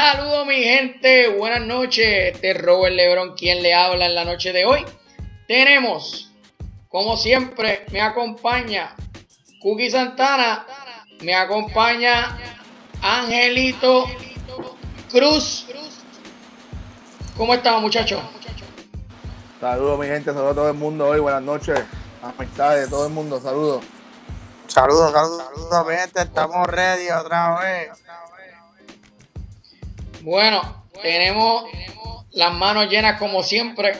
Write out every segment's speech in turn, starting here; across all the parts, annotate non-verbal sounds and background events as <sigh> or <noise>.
Saludos mi gente, buenas noches. Este es Robert Lebron quien le habla en la noche de hoy. Tenemos, como siempre, me acompaña Cookie Santana, me acompaña Angelito Cruz. ¿Cómo estamos muchachos? Saludos mi gente, saludos a todo el mundo hoy, buenas noches, amistades de todo el mundo, saludos. Saludos, saludos, saludos mi gente, estamos ready otra vez. Bueno, tenemos las manos llenas como siempre.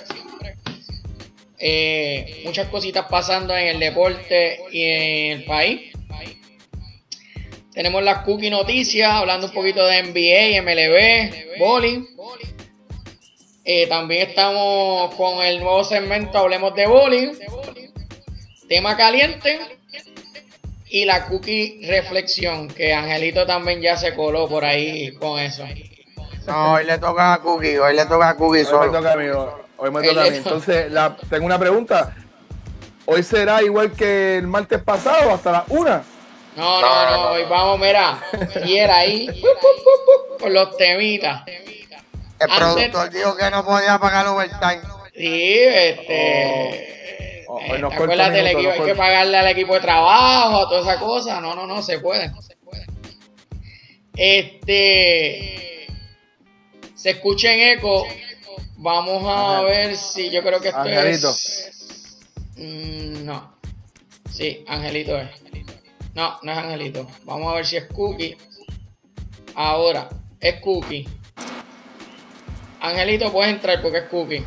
Eh, muchas cositas pasando en el deporte y en el país. Tenemos las cookie noticias, hablando un poquito de NBA, MLB, bowling. Eh, también estamos con el nuevo segmento Hablemos de bowling. Tema caliente. Y la cookie reflexión, que Angelito también ya se coló por ahí con eso. No, hoy le toca a Cookie, hoy le toca a Cookie Hoy me toca a mí, hoy me toca a mí. Entonces, la, tengo una pregunta. ¿Hoy será igual que el martes pasado, hasta las una? No, no, no, hoy vamos, mira, y era ahí, con los temitas. El productor dijo que no podía pagar overtime. Sí, este. Oh, hoy nos acuérdate, equipo, hay que pagarle al equipo de trabajo, a todas esas cosas. No, no, no, se puede. No se puede. Este. Se escucha en eco. Vamos a ver si yo creo que esto Angelito. es. Mm, no. Sí, Angelito es. No, no es Angelito. Vamos a ver si es Cookie. Ahora, es Cookie. Angelito, puedes entrar porque es Cookie.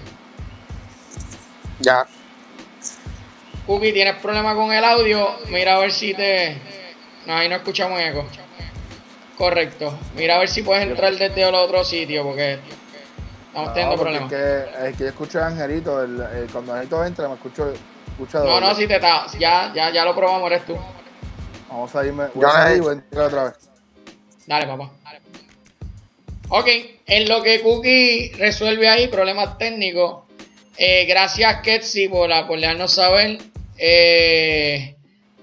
Ya. Cookie, ¿tienes problema con el audio? Mira a ver si te... No, ahí no escuchamos eco. Correcto. Mira a ver si puedes entrar desde el otro sitio porque estamos teniendo problemas. Es que, es que yo escucho a Angelito, el, el, cuando Angelito entra me escucho... escucho no, no, si te está... Ya, ya, ya lo probamos, eres tú. Vamos a irme... Voy a salir y voy a entrar otra vez. Dale, papá. Ok, en lo que Cookie resuelve ahí problemas técnicos, eh, gracias Ketsi por, por dejarnos saber. Eh,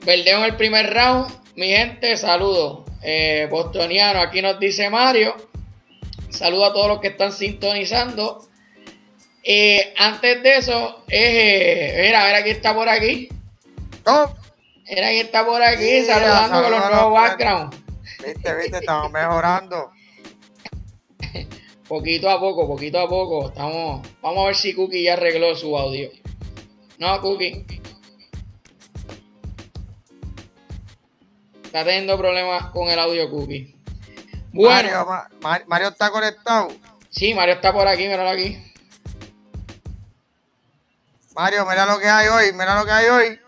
Verdeo en el primer round. Mi gente, saludos. Eh, bostoniano, aquí nos dice Mario. Saludos a todos los que están sintonizando. Eh, antes de eso, eh, mira, mira quién está por aquí. Oh. Mira quién está por aquí, saludando con los nuevos backgrounds. Viste, viste, estamos mejorando. <laughs> Poquito a poco, poquito a poco. Estamos, vamos a ver si Cookie ya arregló su audio. No, Cookie. Está teniendo problemas con el audio Cookie. Bueno, Mario, Ma- Ma- Mario está conectado. sí, Mario está por aquí, míralo aquí. Mario, mira lo que hay hoy, mira lo que hay hoy.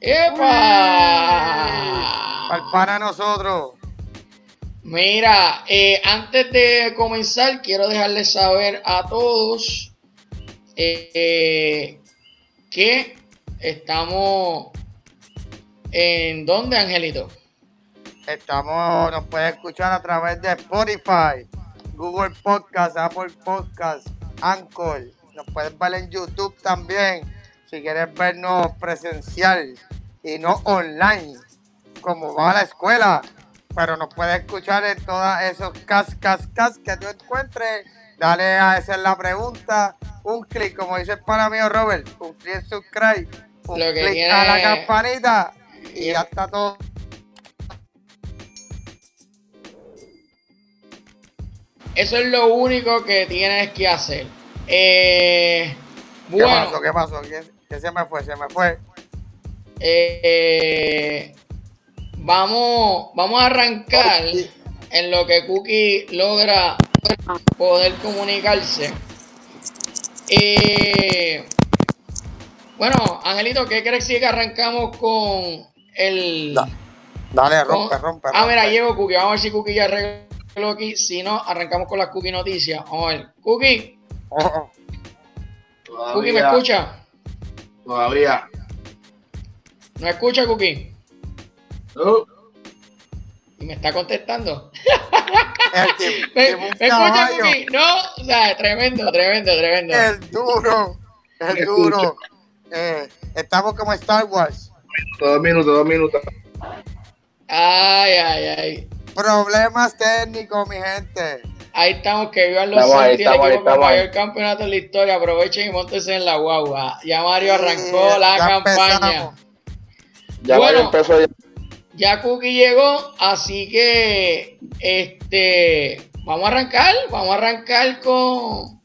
¡Epa! Para para nosotros. Mira, eh, antes de comenzar, quiero dejarles saber a todos eh, que estamos en dónde, Angelito. Estamos, nos puedes escuchar a través de Spotify, Google Podcast, Apple Podcast, Anchor. Nos puedes ver en YouTube también, si quieres vernos presencial y no online, como va a la escuela. Pero nos puedes escuchar en todos esos cas, cas, cas que tú encuentres. Dale a esa es la pregunta. Un clic, como dice el pana mío Robert, un clic en subscribe, un clic a la campanita y ya está todo. Eso es lo único que tienes que hacer. Eh, ¿Qué bueno, pasó? ¿Qué pasó? ¿Qué, qué se me fue? Se me fue. eh, vamos, vamos a arrancar en lo que Cookie logra poder comunicarse. Eh, bueno, Angelito, ¿qué crees si que arrancamos con el... Da- Dale, rompe, con- rompe. Ah, mira, rompe. llevo Cookie. Vamos a ver si Cookie ya arregló aquí. Si no, arrancamos con las Cookie noticias. Vamos a ver. Cookie, Oh. Cookie, ¿me escucha? Todavía. ¿No escucha, Cookie? No. Y me está contestando. El <laughs> ¿Me, escucha. Cookie? No, o sea, tremendo, tremendo, tremendo. El duro. El duro. Eh, estamos como Star Wars. Dos minutos, dos minutos. Ay, ay, ay. Problemas técnicos, mi gente. Ahí estamos, que vivan los Estamos ahí, el estamos equipo ahí. mayor campeonato en la historia. Aprovechen y montense en la guagua. Ya Mario arrancó Sí, la ya campaña. Ya Bueno. Mario empezó ya. Ya Cookie llegó, así que este vamos a arrancar, vamos a arrancar con,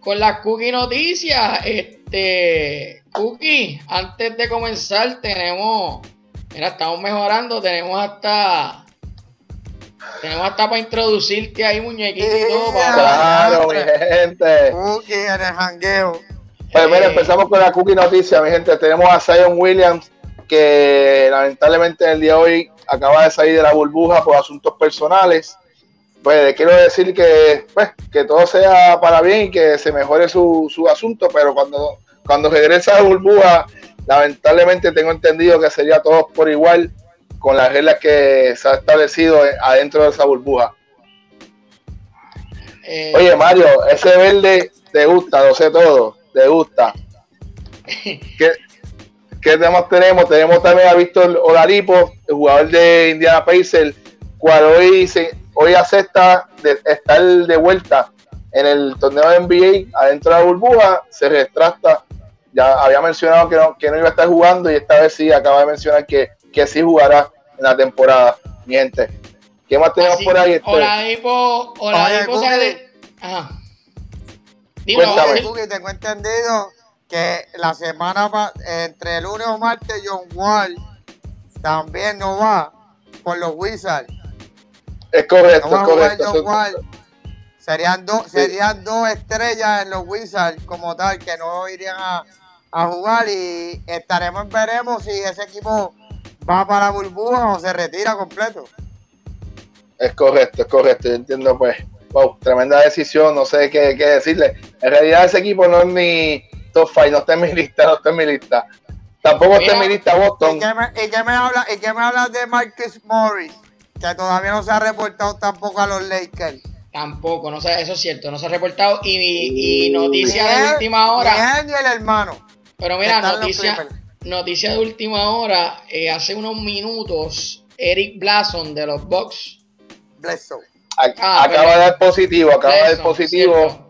con las Cookie noticias. Este Cookie, antes de comenzar tenemos, mira, estamos mejorando, tenemos hasta tenemos hasta para introducirte ahí muñequito y todo, papá. Claro, mi gente. Cookie en el jangueo. Pues mira, Eh, empezamos con la cookie noticia, mi gente. Tenemos a Zion Williams, que lamentablemente en el día de hoy acaba de salir de la burbuja por asuntos personales. Pues quiero decir que, pues, que todo sea para bien y que se mejore su, su asunto, pero cuando, cuando regrese a la burbuja, lamentablemente tengo entendido que sería todos por igual con las reglas que se ha establecido adentro de esa burbuja. eh, Oye, Mario, ese verde te gusta, lo sé todo, te gusta. <laughs> ¿Qué, qué temas tenemos? Tenemos también a Víctor Olaripo, el jugador de Indiana Pacers, cual hoy, se, hoy acepta de estar de vuelta en el torneo de NBA adentro de la burbuja, se retracta. Ya había mencionado que no, que no iba a estar jugando y esta vez sí acaba de mencionar que, que sí jugará en la temporada. Mi gente, ¿qué más tenemos así- por ahí? Este, Oladipo, Oladipo Oye, sale-. Ajá. Cuéntame. Cookie, tengo entendido que la semana entre lunes o martes John Wall también no va por los Wizards. es correcto, No va es a jugar correcto. John Wall. Serían, dos Sí. serían dos estrellas en los Wizards como tal que no irían a, a jugar y estaremos veremos si ese equipo va para la burbuja o se retira completo. Es correcto, es correcto. Yo entiendo, pues, wow, tremenda decisión. No sé qué, qué decirle. En realidad, ese equipo no es mi top 5, no está en mi <laughs> lista, no está en mi lista. Tampoco está en mi lista ¿Y Boston. y qué me habla, ¿Y qué me hablas de Marcus Morris? Que todavía no se ha reportado tampoco a los Lakers. Tampoco, no sé, eso es cierto, no se ha reportado. Y, y noticia Ni de última hora. El hermano. Pero mira, noticia. Noticia de última hora. eh, hace unos minutos, Eric Blason de los Bucks. Bledsoe. Ah, acaba pero- de dar positivo, acaba de dar positivo. cierto.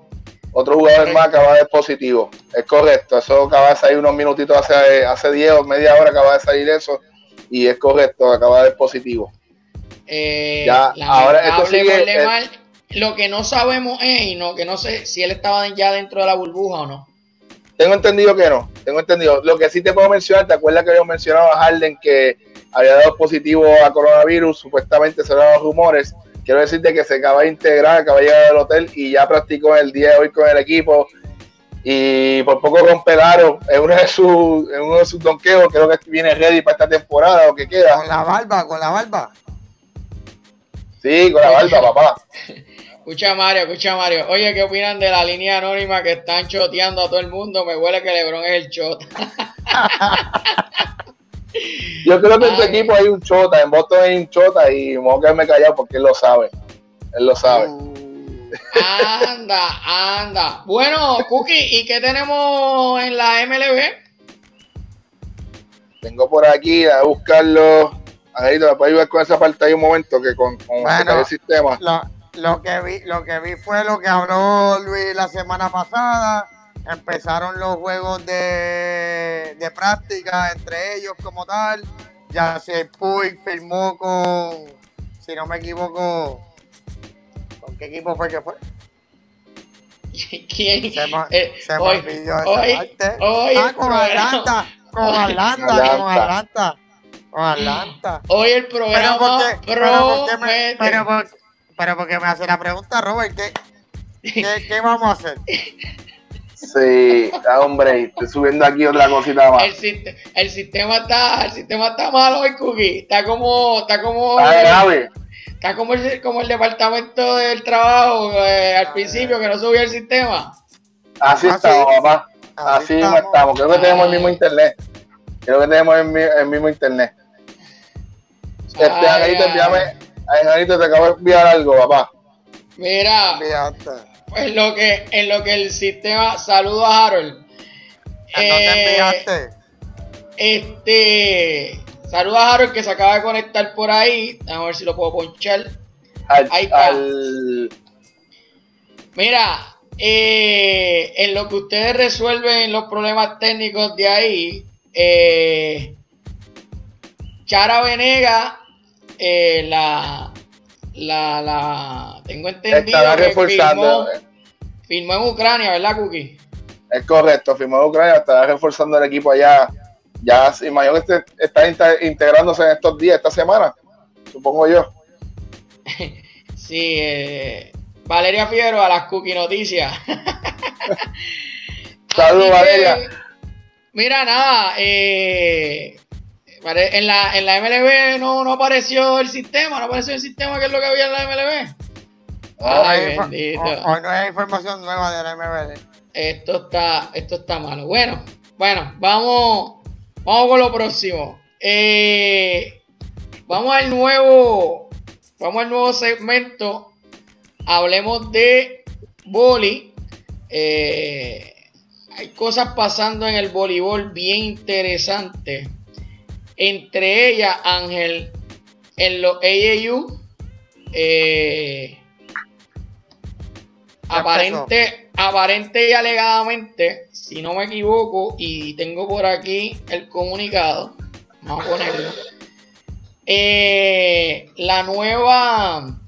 Otro jugador Correcto. más acaba de dar positivo. Es correcto, eso acaba de salir unos minutitos hace, hace 10 o media hora acaba de salir eso. Y es correcto, acaba de dar positivo. Eh, Ya, ahora esto sigue, por eh, Lemar. Lo que no sabemos es, y no, que no sé si él estaba ya dentro de la burbuja o no. Tengo entendido que no, tengo entendido. Lo que sí te puedo mencionar, ¿te acuerdas que habíamos mencionado a Harden que había dado positivo a coronavirus? Supuestamente se los rumores. Quiero decirte que se acaba de integrar, acaba de llegar al hotel y ya practicó el día de hoy con el equipo. Y por poco rompe el aro en uno de sus, en uno de sus donkeos. Creo que viene ready para esta temporada o que queda. Con la barba, con la barba. Sí, con la barba, papá. <laughs> Escucha Mario, escucha Mario. Oye, ¿qué opinan de la línea anónima que están choteando a todo el mundo? Me huele que Lebron es el chota. <laughs> Yo creo que en tu equipo hay un chota, en Boston hay un chota y me voy a quedarme callado porque él lo sabe. Él lo sabe. Uh, Anda, anda. Bueno, Cookie, ¿y qué tenemos en la MLB? Tengo por aquí a buscarlo. Angelito, ¿me puedes ayudar con esa parte ahí un momento? Que con, con Bueno. el sistema. Lo que vi, lo que vi fue lo que habló Luis la semana pasada. Empezaron los juegos de, de práctica entre ellos como tal. Ya se Puig firmó con, si no me equivoco, ¿con qué equipo fue que fue? ¿Quién? Se me, Eh, se me hoy- olvidó esa hoy- parte. hoy ah, con Atlanta, con Atlanta, con Atlanta. Atlanta. Hoy el programa pero por qué me, promete. pero por- pero porque me hace la pregunta, Robert, ¿qué, qué, <laughs> qué vamos a hacer? Sí, ah, hombre, estoy subiendo aquí otra cosita más. El, el sistema está, el sistema está malo hoy, Cookie. Está como, está como, Está grave. está como el, como el departamento del trabajo eh, al principio que no subía el sistema. Así Ah, estamos, papá. Así mismo estamos. Creo que tenemos el mismo internet. Creo que tenemos el, mi- el mismo internet. Este, Ay, Angelito, ay. Angelito, te acabo de enviar algo, papá. Mira, en lo que, en lo que el sistema, saludo a Harold. ¿En dónde Eh, enviaste? Este, saludo a Harold que se acaba de conectar por ahí. Vamos a ver si lo puedo ponchar. Al, Ahí está. al, Mira, eh, en lo que ustedes resuelven los problemas técnicos de ahí, eh, Chara Venega, eh, la, la, la, tengo entendido Estará que reforzando. firmó, firmó en Ucrania, ¿verdad, Cookie? Es correcto, firmó en Ucrania, estará reforzando el equipo allá. Ya imagino que este- está inte- integrándose en estos días, esta semana, supongo yo. <laughs> Sí, eh, Valeria Figueroa, a las Cookie Noticias. <laughs> Saludos, Valeria. Mira, nada, eh, en, la, en la MLB no, no apareció el sistema, no apareció el sistema que es lo que había en la MLB. Ay, Hoy- bendito. Hoy, hoy no hay información nueva de la MBD. Esto está, esto está malo. Bueno, bueno, vamos, vamos con lo próximo. Eh, vamos al nuevo, vamos al nuevo segmento. Hablemos de boli. Eh, hay cosas pasando en el voleibol bien interesantes. Entre ellas, Ángel, en los AAU, eh, aparente, aparente y alegadamente, si no me equivoco, y tengo por aquí el comunicado, vamos a ponerlo. <laughs> eh, la nueva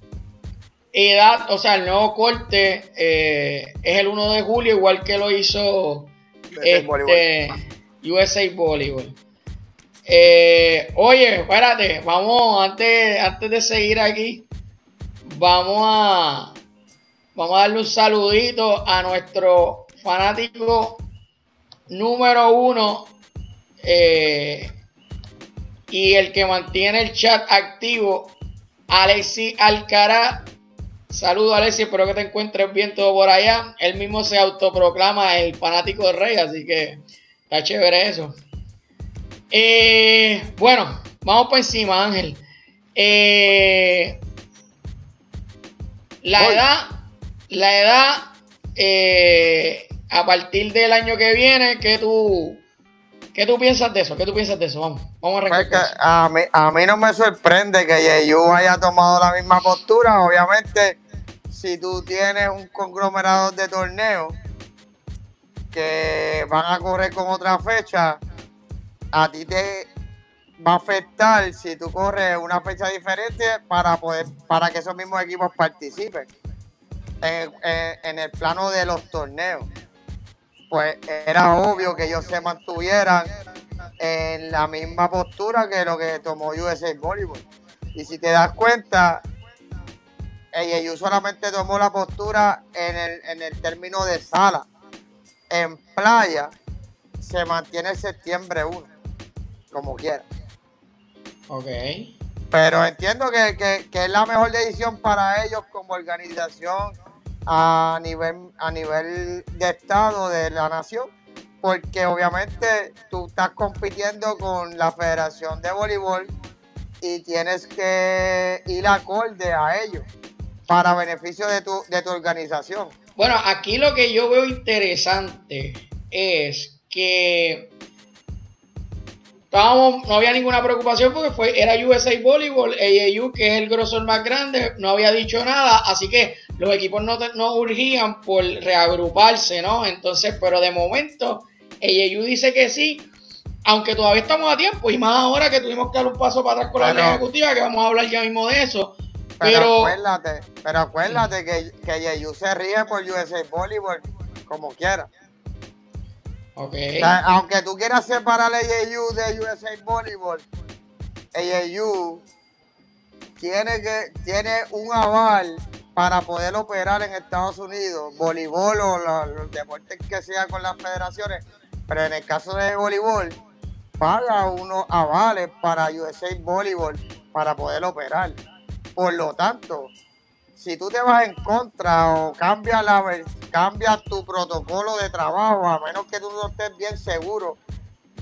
edad, o sea, el nuevo corte eh, es el 1 de julio, igual que lo hizo este, USA Volleyball. Eh, oye, espérate, vamos, antes, antes de seguir aquí, vamos a, vamos a darle un saludito a nuestro fanático número uno eh, y el que mantiene el chat activo, Alexi Alcaraz. Saludos Alexi, espero que te encuentres bien todo por allá. Él mismo se autoproclama el fanático de Rey, así que está chévere eso. Eh, bueno, vamos por encima, Ángel. Eh, la Voy. edad, la edad, eh, a partir del año que viene, ¿qué tú, ¿qué tú piensas de eso? ¿Qué tú piensas de eso? Vamos, vamos a Pues a, mí, a mí no me sorprende que Yeyu haya tomado la misma postura. Obviamente, si tú tienes un conglomerado de torneos que van a correr con otra fecha, a ti te va a afectar si tú corres una fecha diferente para poder para que esos mismos equipos participen en, el plano de los torneos. Pues era obvio que ellos se mantuvieran en la misma postura que lo que tomó USA Volleyball. Y si te das cuenta, AAU solamente tomó la postura en el, en el término de sala. En playa se mantiene el septiembre 1, como quiera. Ok. Pero entiendo que, que- que es la mejor decisión para ellos como organización a nivel, a nivel de Estado de la nación, porque obviamente tú estás compitiendo con la Federación de Voleibol y tienes que ir acorde a ellos para beneficio de tu, de tu organización. Bueno, aquí lo que yo veo interesante es que estábamos, no había ninguna preocupación porque fue, era USA Volleyball, AAU, que es el grosor más grande, no había dicho nada, así que los equipos no, no urgían por reagruparse, ¿no? Entonces, pero de momento, AAU dice que sí, aunque todavía estamos a tiempo, y más ahora que tuvimos que dar un paso para atrás con la ley ejecutiva, que vamos a hablar ya mismo de eso. Pero, Pero, acuérdate, pero acuérdate que, que se ríe por USA Volleyball como quiera. Aunque tú quieras separar a AAU de USA Volleyball, AAU tiene, que, tiene un aval para poder operar en Estados Unidos, voleibol o los deportes que sea con las federaciones, pero en el caso de voleibol, paga unos avales para USA Volleyball para poder operar. Por lo tanto, si tú te vas en contra o cambias la cambias tu protocolo de trabajo, a menos que tú no estés bien seguro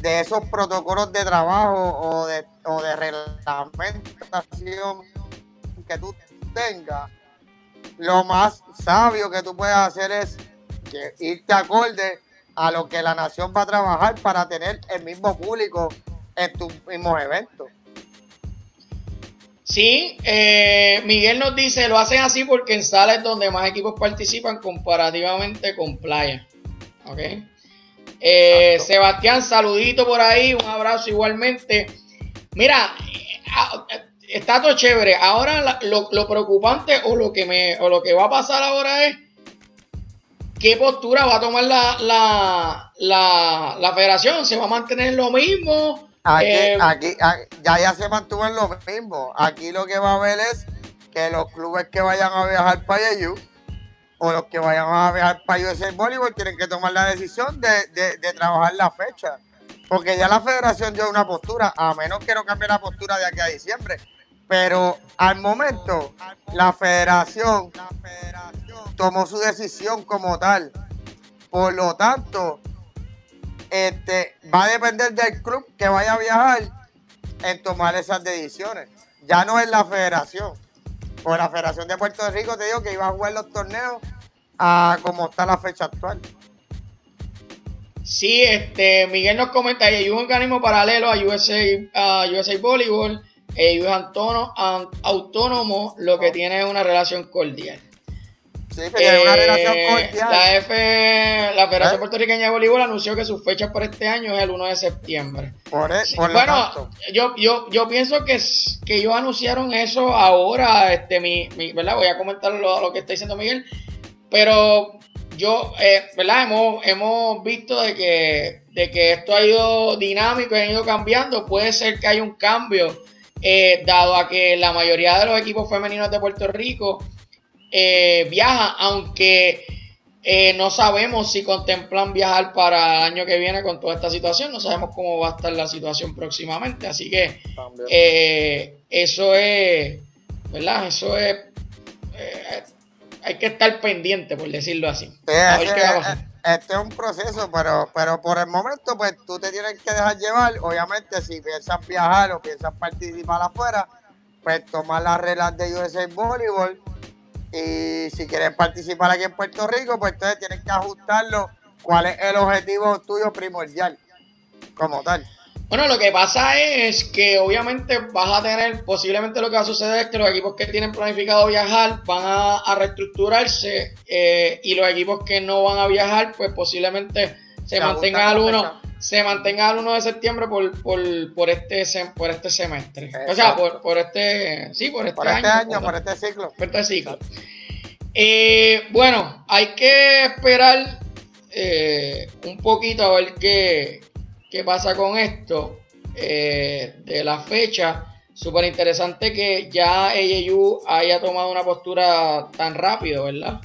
de esos protocolos de trabajo o de, o de reglamentación que tú tengas, lo más sabio que tú puedes hacer es irte acorde a lo que la nación va a trabajar para tener el mismo público en tus mismos eventos. Sí, eh, Miguel nos dice, lo hacen así porque en sala es donde más equipos participan comparativamente con playa. ¿Ok? Eh, Sebastián, saludito por ahí, un abrazo igualmente. Mira, eh, ah, está todo chévere. Ahora lo, lo, preocupante o lo que me o lo que va a pasar ahora es qué postura va a tomar la, la, la, la federación. ¿Se va a mantener lo mismo? Aquí, eh, aquí, ya, ya se mantuvo en lo mismo. Aquí lo que va a haber es que los clubes que vayan a viajar para allá o los que vayan a viajar para USA Voleibol tienen que tomar la decisión de, de, trabajar la fecha. Porque ya la federación dio una postura, a menos que no cambie la postura de aquí a diciembre. Pero al momento, la federación tomó su decisión como tal. Por lo tanto, este, va a depender del club que vaya a viajar en tomar esas decisiones. Ya no es la federación. Por la Federación de Puerto Rico te digo que iba a jugar los torneos a como está la fecha actual. Sí, este, Miguel nos comenta, hay un organismo paralelo a USA, a USA Volleyball, ellos autónomo, autónomo, lo que tiene es una relación cordial. Sí, una relación eh, cordial. La, F, la Federación ¿Eh? Puertorriqueña de Voleibol anunció que su fecha por este año es el 1 de septiembre. Por, e, bueno, yo, yo, yo pienso que, que ellos anunciaron eso ahora, este, mi, mi ¿verdad? Voy a comentar lo, lo, que está diciendo Miguel, pero yo, eh, ¿verdad? Hemos, hemos visto de que, de que esto ha ido dinámico y ha ido cambiando. Puede ser que haya un cambio, eh, dado a que la mayoría de los equipos femeninos de Puerto Rico eh, viaja, aunque eh, no sabemos si contemplan viajar para el año que viene con toda esta situación, no sabemos cómo va a estar la situación próximamente, así que eh, eso es, ¿verdad? Eso es, hay que estar pendiente, por decirlo así. Este es un proceso, pero, pero por el momento, pues tú te tienes que dejar llevar. Obviamente, si piensas viajar o piensas participar afuera, pues tomar las reglas de USA Volleyball y si quieres participar aquí en Puerto Rico, pues entonces tienes que ajustarlo. ¿Cuál es el objetivo tuyo primordial? Como tal. Bueno, lo que pasa es que obviamente vas a tener, posiblemente lo que va a suceder es que los equipos que tienen planificado viajar van a, reestructurarse eh, y los equipos que no van a viajar, pues posiblemente se, mantengan al 1 se mantenga al 1 de septiembre por, por, por, este, por este semestre. O sea, por, por, este, sí, por este, por este año. por, este ciclo. Por este ciclo. Eh, bueno, hay que esperar eh, un poquito a ver qué, qué pasa con esto eh, de la fecha. Súper interesante que ya AAU haya tomado una postura tan rápido, ¿verdad?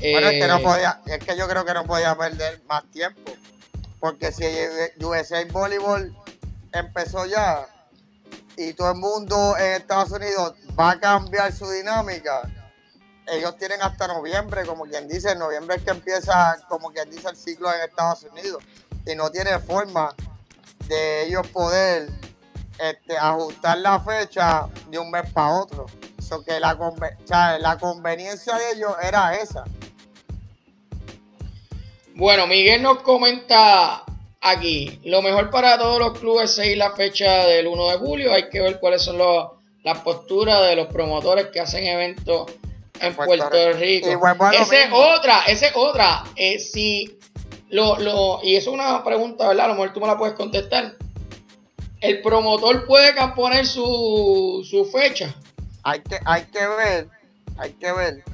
Bueno, es que no podía, es que yo creo que no podía perder más tiempo. Porque si USA Volleyball empezó ya y todo el mundo en Estados Unidos va a cambiar su dinámica, ellos tienen hasta noviembre, como quien dice, en noviembre es que empieza, como quien dice, el ciclo en Estados Unidos. Y no tiene forma de ellos poder este, ajustar la fecha de un mes para otro. la, la conveniencia de ellos era esa. Bueno, Miguel nos comenta aquí, lo mejor para todos los clubes es seguir la fecha del 1 de julio, hay que ver cuáles son las posturas de los promotores que hacen eventos en Puerto, Rico. Esa es otra, esa es otra. Eh, si lo, lo, y eso es una pregunta, ¿verdad? A lo mejor tú me la puedes contestar. ¿El promotor puede poner su, su fecha? Hay que, hay que ver, hay que ver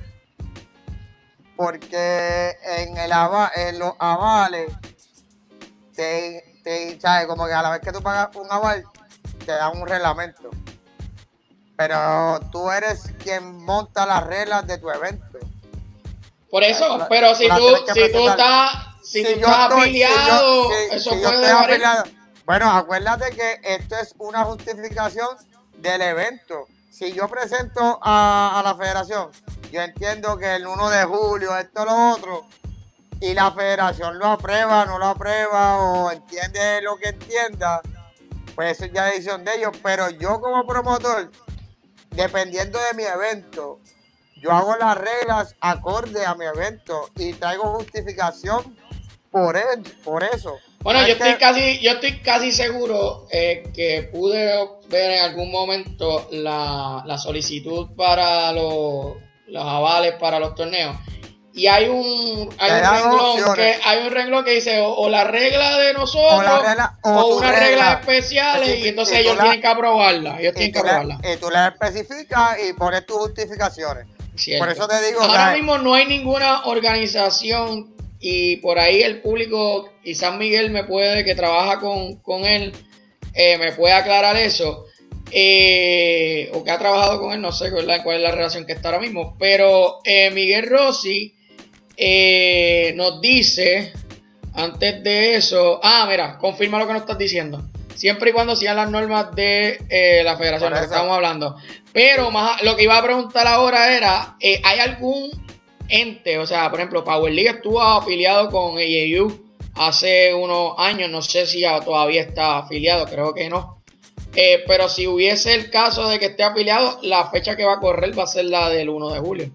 porque en, el en los avales, te, te, ¿sabes? Como que a la vez que tú pagas un aval, te dan un reglamento. Pero tú eres quien monta las reglas de tu evento. Por eso, pero si tú, si tú estás, si, tú estás afiliado, eso puede afiliado. Bueno, acuérdate que esto es una justificación del evento. Si yo presento a, a la federación yo entiendo que el 1 de julio, esto, lo otro, y la federación lo aprueba, no lo aprueba, o entiende lo que entienda, pues eso es ya decisión de ellos. Pero yo como promotor, dependiendo de mi evento, yo hago las reglas acorde a mi evento y traigo justificación por, por eso. Bueno, Es yo estoy casi, yo estoy casi seguro eh, que pude ver en algún momento la, la solicitud para los, los avales para los torneos. Y hay un, hay un renglón que hay un renglón que dice o, o la regla de nosotros O la regla- o o tu unas regla. reglas especiales y entonces ellos la- tienen que aprobarla. Ellos Y tienen que aprobarla. y tú le especificas y pones tus justificaciones. Cierto. Por eso te digo, Ahora mismo no hay ninguna organización y por ahí el público, y San Miguel me puede, que trabaja con, con él, eh, me puede aclarar eso. Eh, o que ha trabajado con él, no sé ¿verdad? cuál es la relación que está ahora mismo. Pero eh, Miguel Rossi eh, nos dice, antes de eso, ah, mira, confirma lo que nos estás diciendo. Siempre y cuando sigan las normas de eh, la federación, lo que estamos hablando. Pero más, lo que iba a preguntar ahora era, eh, ¿hay algún ente, o sea, por ejemplo, Power League estuvo afiliado con AAU hace unos años, no sé si ya todavía está afiliado, creo que no. Eh, pero si hubiese el caso de que esté afiliado, la fecha que va a correr va a ser la del 1 de julio.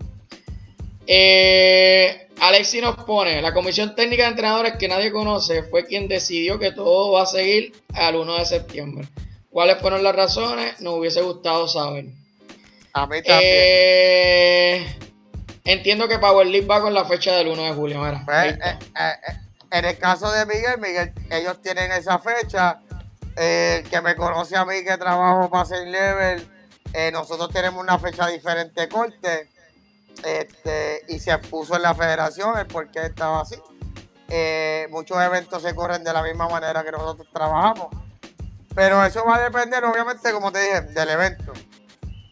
Eh, Alexi nos pone, la comisión técnica de entrenadores que nadie conoce fue quien decidió que todo va a seguir al 1 de septiembre. ¿Cuáles fueron las razones? Nos hubiese gustado saber. A mí también. Eh, entiendo que Power League va con la fecha del 1 de julio. Mira, Pues, eh, eh, eh, en el caso de Miguel, Miguel, ellos tienen esa fecha. Eh, que me conoce a mí que trabajo para 6 level, eh, nosotros tenemos una fecha diferente de corte. Este, y se puso en la federación el por qué estaba así. Eh, muchos eventos se corren de la misma manera que nosotros trabajamos. Pero eso va a depender, obviamente, como te dije, del evento.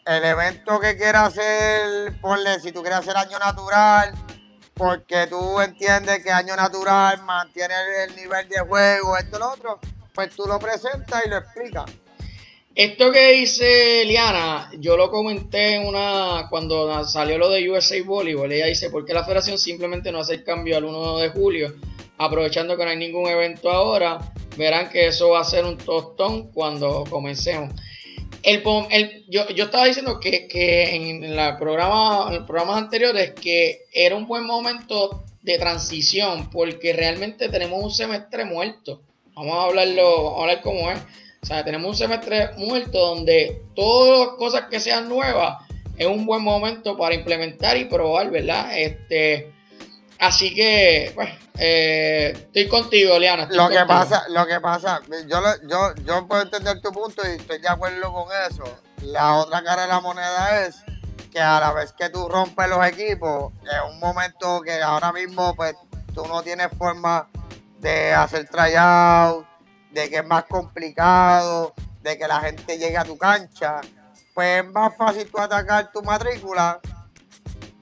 El evento que quiera hacer, ponle, si tú quieres hacer año natural, porque tú entiendes que año natural mantiene el, el nivel de juego, esto, lo otro, pues tú lo presentas y lo explicas. Esto que dice Liana, yo lo comenté en una cuando salió lo de USA Volleyball. Ella dice, ¿por qué la federación simplemente no hace el cambio al 1 de julio? Aprovechando que no hay ningún evento ahora, verán que eso va a ser un tostón cuando comencemos. El, el- yo, yo estaba diciendo que, que en, la programa, en los programas anteriores que era un buen momento de transición porque realmente tenemos un semestre muerto. Vamos a hablarlo, vamos a hablar cómo es. O sea, tenemos un semestre muerto donde todas las cosas que sean nuevas es un buen momento para implementar y probar, ¿verdad? Este, así que, pues, eh, estoy contigo, Liana. estoy Lo que pasa, lo que pasa, yo, lo- yo, yo puedo entender tu punto y estoy de acuerdo con eso. La otra cara de la moneda es que a la vez que tú rompes los equipos, es un momento que ahora mismo pues tú no tienes forma de hacer tryout, de que es más complicado, de que la gente llegue a tu cancha, pues es más fácil tú atacar tu matrícula,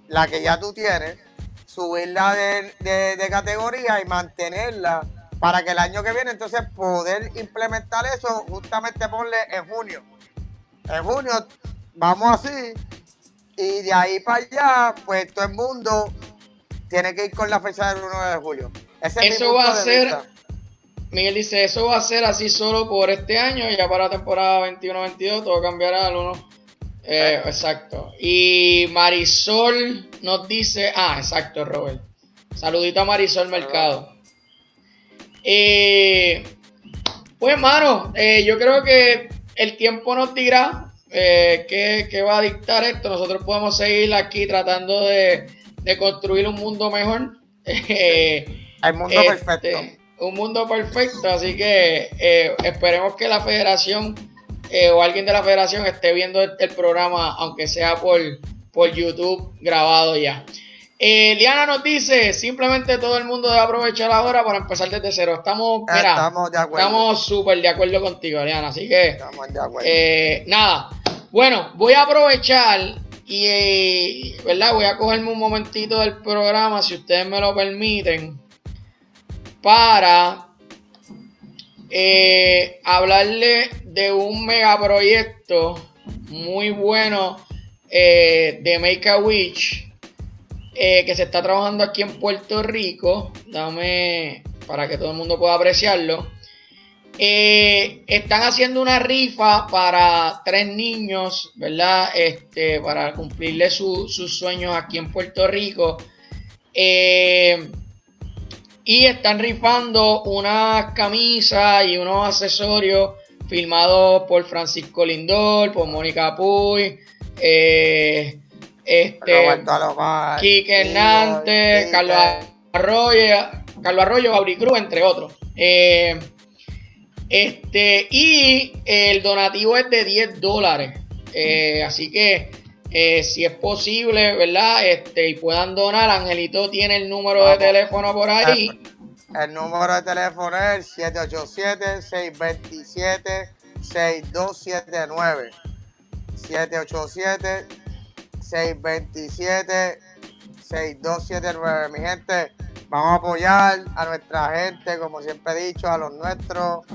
la que ya tú tienes, subirla de, de- de categoría y mantenerla para que el año que viene entonces poder implementar eso justamente ponle en junio. En junio vamos así y de ahí para allá pues todo el mundo tiene que ir con la fecha del 1 de julio. Ese es Eso va a ser- vista. Miguel dice, eso va a ser así solo por este año, ya para la temporada 21-22 todo cambiará al 1. Eh, exacto. Y Marisol nos dice, ah, exacto, Robert. Saludito a Marisol Mercado. Eh, pues, hermano, eh, yo creo que el tiempo nos dirá eh, qué, qué va a dictar esto. Nosotros podemos seguir aquí tratando de, de construir un mundo mejor. <laughs> Eh, Mundo este, perfecto. Un mundo perfecto, así que eh, esperemos que la federación eh, o alguien de la federación esté viendo el, el programa, aunque sea por, por YouTube grabado ya. Eh, Liana nos dice, simplemente todo el mundo debe aprovechar ahora para empezar desde cero. Estamos, mira, Estamos de acuerdo. estamos súper de acuerdo contigo, Liana, así que... Estamos de acuerdo. Eh, nada, bueno, voy a aprovechar y, eh, ¿verdad? Voy a cogerme un momentito del programa, si ustedes me lo permiten, para eh, hablarle de un megaproyecto muy bueno eh, de Make a Wish eh, que se está trabajando aquí en Puerto Rico. Dame para que todo el mundo pueda apreciarlo. Están haciendo una rifa para tres niños, ¿verdad? Este, para cumplirle su- sus sueños aquí en Puerto Rico. Y están rifando unas camisas y unos accesorios firmados por Francisco Lindor, por Mónica Puy, eh, este, Quique Hernández, Quique. Carlos Arroyo, Carlos Arroyo, Gabriel Cruz, entre otros. Eh, este, y el donativo es de 10 dólares. Eh, así que eh, si es posible, ¿verdad? Este, y puedan donar, Angelito tiene el número de teléfono por ahí. El número de teléfono es el 787-627-6279. 787-627-6279. Mi gente, vamos a apoyar a nuestra gente, como siempre he dicho, a los nuestros.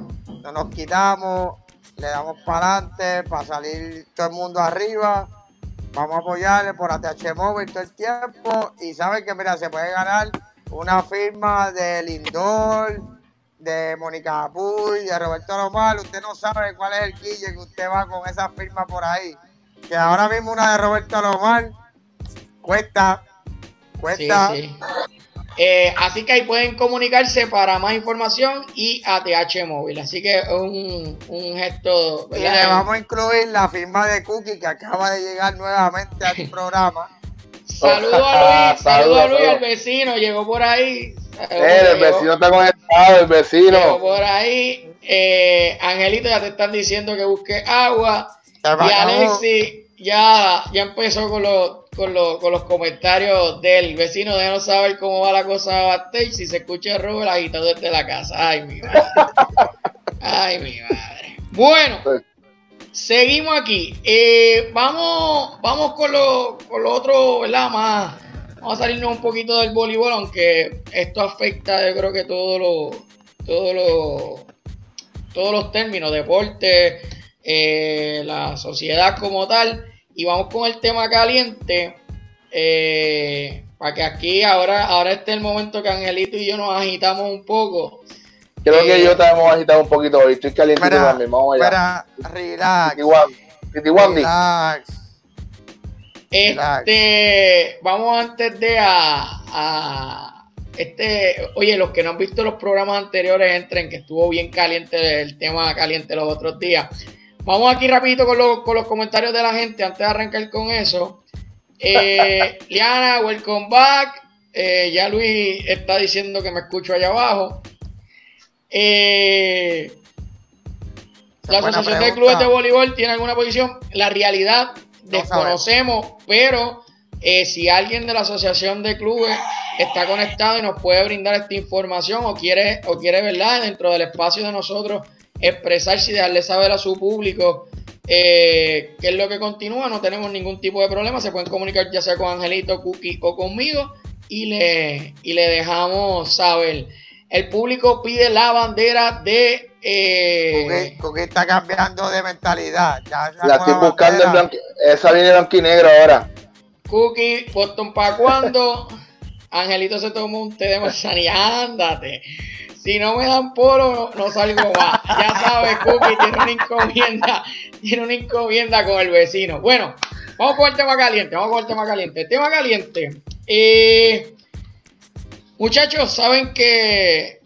No nos quitamos, le damos para adelante, para salir todo el mundo arriba. Vamos a apoyarle por ATH Móvil todo el tiempo. Y saben que, mira, se puede ganar una firma de Lindor, de Mónica Puy, de Roberto Lomar. Usted no sabe cuál es el quille que usted va con esa firma por ahí. Que ahora mismo una de Roberto Lomar cuesta, Sí, cuesta. sí. Eh, así que ahí pueden comunicarse para más información y ATH móvil. Así que es un, un gesto. Y ¿verdad? le vamos a incluir la firma de Cookie que acaba de llegar nuevamente al <laughs> programa. Saludo a Luis, saludo a Luis, Saludos. el vecino, llegó por ahí. Eh, el Llegó- vecino está conectado, el Llegó vecino. por ahí. Eh, Angelito, ya te están diciendo que busque agua. Y acabó. Ya, ya empezó con los, con, los, con los comentarios del vecino. Déjanos saber cómo va la cosa backstage. Si se escucha Robert agitado desde la casa. Ay, mi madre. Ay, mi madre. Bueno, seguimos aquí. Eh, vamos, vamos con lo, con lo otro, ¿verdad? Más. Vamos a salirnos un poquito del voleibol, aunque esto afecta, yo creo que todo lo, todo lo, todos los términos, deporte, eh, la sociedad como tal. Y vamos con el tema caliente. eh, para que aquí ahora, ahora esté el momento que Angelito y yo nos agitamos un poco. Creo Eh, que yo te hemos agitado un poquito hoy. Estoy calientito Mira, también. Vamos allá. mira, relax. Relax. Este, vamos antes de a, a- este, oye, los que no han visto los programas anteriores entren, que estuvo bien caliente el tema caliente los otros días. Vamos aquí rapidito con los, con los comentarios de la gente antes de arrancar con eso. Eh, <laughs> Liana, welcome back. Eh, ya Luis está diciendo que me escucho allá abajo. Eh, la Asociación de. Clubes de Voleibol tiene alguna posición. La realidad No desconocemos, pero eh, si alguien de la Asociación de Clubes está conectado y nos puede brindar esta información o quiere, o quiere verdad, dentro del espacio de nosotros, expresarse y dejarle saber a su público eh, qué es lo que continúa, no tenemos ningún tipo de problema. Se pueden comunicar ya sea con Angelito, Cookie o conmigo y le, y le dejamos saber. El público pide la bandera de. eh, Cookie, Cookie está cambiando de mentalidad. Ya La estoy buscando en blanco. Esa viene blanco y negro ahora. Cookie, Boston para cuando. Angelito se tomó un té de manzanilla. Ándate. Si no me dan polo, no, no salgo más. Ya sabes, Cookie tiene una encomienda. Tiene una encomienda con el vecino. Bueno, vamos con el tema caliente. Vamos con el tema caliente. El tema caliente. Eh, muchachos, saben que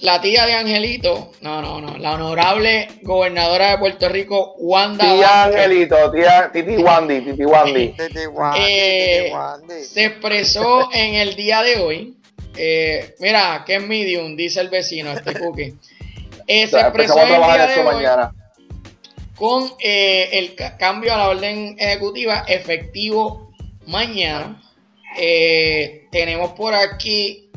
la tía de Angelito, no, no, no, la honorable gobernadora de Puerto Rico, Wanda Tía Vázquez, Angelito, tía Titi Wandy, Titi Wandy. Titi Wandy, Eh, Titi Wandy. se expresó en el día de hoy. Eh, mira, que es medium, dice el vecino, este <laughs> cookie. Eh, se expresó el día trabajar de eso hoy mañana. con eh, el ca- cambio a la orden ejecutiva efectivo mañana. Eh, tenemos por aquí,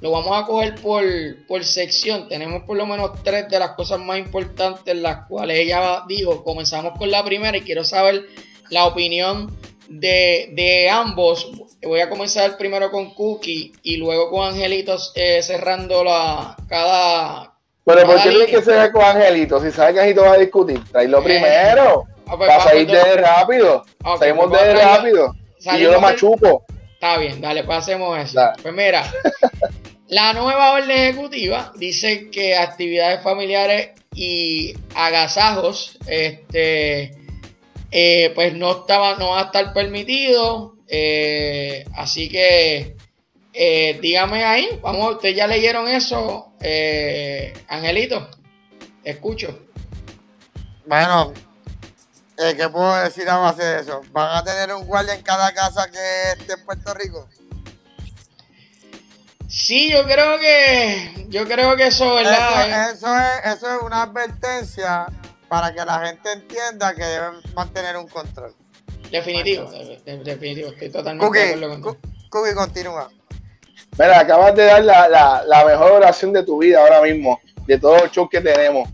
lo vamos a coger por, por sección. Tenemos por lo menos tres de las cosas más importantes, las cuales ella dijo. Comenzamos con la primera y quiero saber la opinión de, de ambos. Voy a comenzar primero con Cookie y luego con Angelitos eh, cerrando la, cada, Pero ¿por cada qué tiene línea. que ser con Angelito? Si sabe que Angelito va a discutir, tráelo Eh, primero. Ah, pues, Para salir de rápido. Ok, Salimos pues, de rápido. Y yo lo machuco. Está bien, dale, pasemos eso. Dale. Pues mira, <laughs> la nueva orden ejecutiva dice que actividades familiares y agasajos, este, eh, pues no estaba, no va a estar permitido. eh, así que Eh, dígame ahí, vamos, ustedes ya leyeron eso, eh, Angelito, escucho. Bueno, eh, ¿qué puedo decir a base de eso? ¿Van a tener un guardia en cada casa que esté en Puerto Rico? Sí, yo creo que, yo creo que eso, ¿verdad? Eso, eso es, eso es una advertencia para que la gente entienda que deben mantener un control. Definitivo, de- de- definitivo, estoy totalmente de Cookie, acuerdo contigo. Cu- Cookie, continúa. Mira, acabas de dar la, la, la mejor oración de tu vida ahora mismo, de todos los shows que tenemos.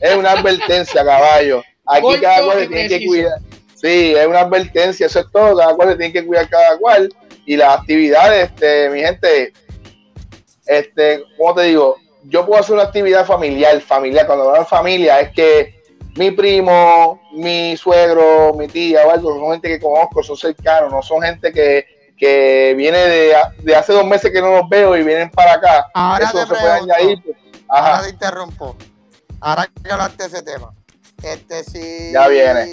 Es una advertencia, <laughs> caballo. Aquí cada cual se tiene que cuidar. Sí, es una advertencia, eso es todo. Cada cual se tiene que cuidar cada cual. Y las actividades, este, mi gente, este, ¿cómo te digo? Yo puedo hacer una actividad familiar, familiar. Cuando hablo de familia, es que mi primo, mi suegro, mi tía o algo, son gente que conozco, son cercanos, no son gente que, que viene de, de hace dos meses que no los veo y vienen para acá. Ahora Eso te se puede añadir. pues, Ahora te interrumpo. Ahora que hablaste de ese tema. Este sí. Ya viene.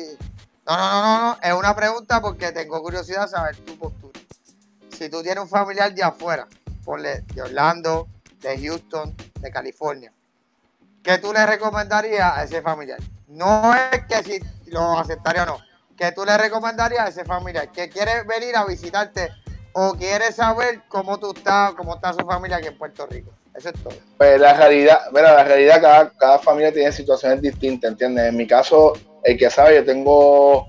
No, no, no, no, no. Es una pregunta porque tengo curiosidad de saber tu postura. Si tú tienes un familiar de afuera, ponle de Orlando, de Houston, de California, ¿qué tú le recomendarías a ese familiar? No es que si lo aceptaría o no. ¿Qué tú le recomendarías a ese familiar que quiere venir a visitarte o quiere saber cómo tú estás, cómo está su familia aquí en Puerto Rico? Eso es todo. Pues la realidad, mira, la realidad, cada, cada familia tiene situaciones distintas, ¿entiendes? En mi caso, el que sabe, yo tengo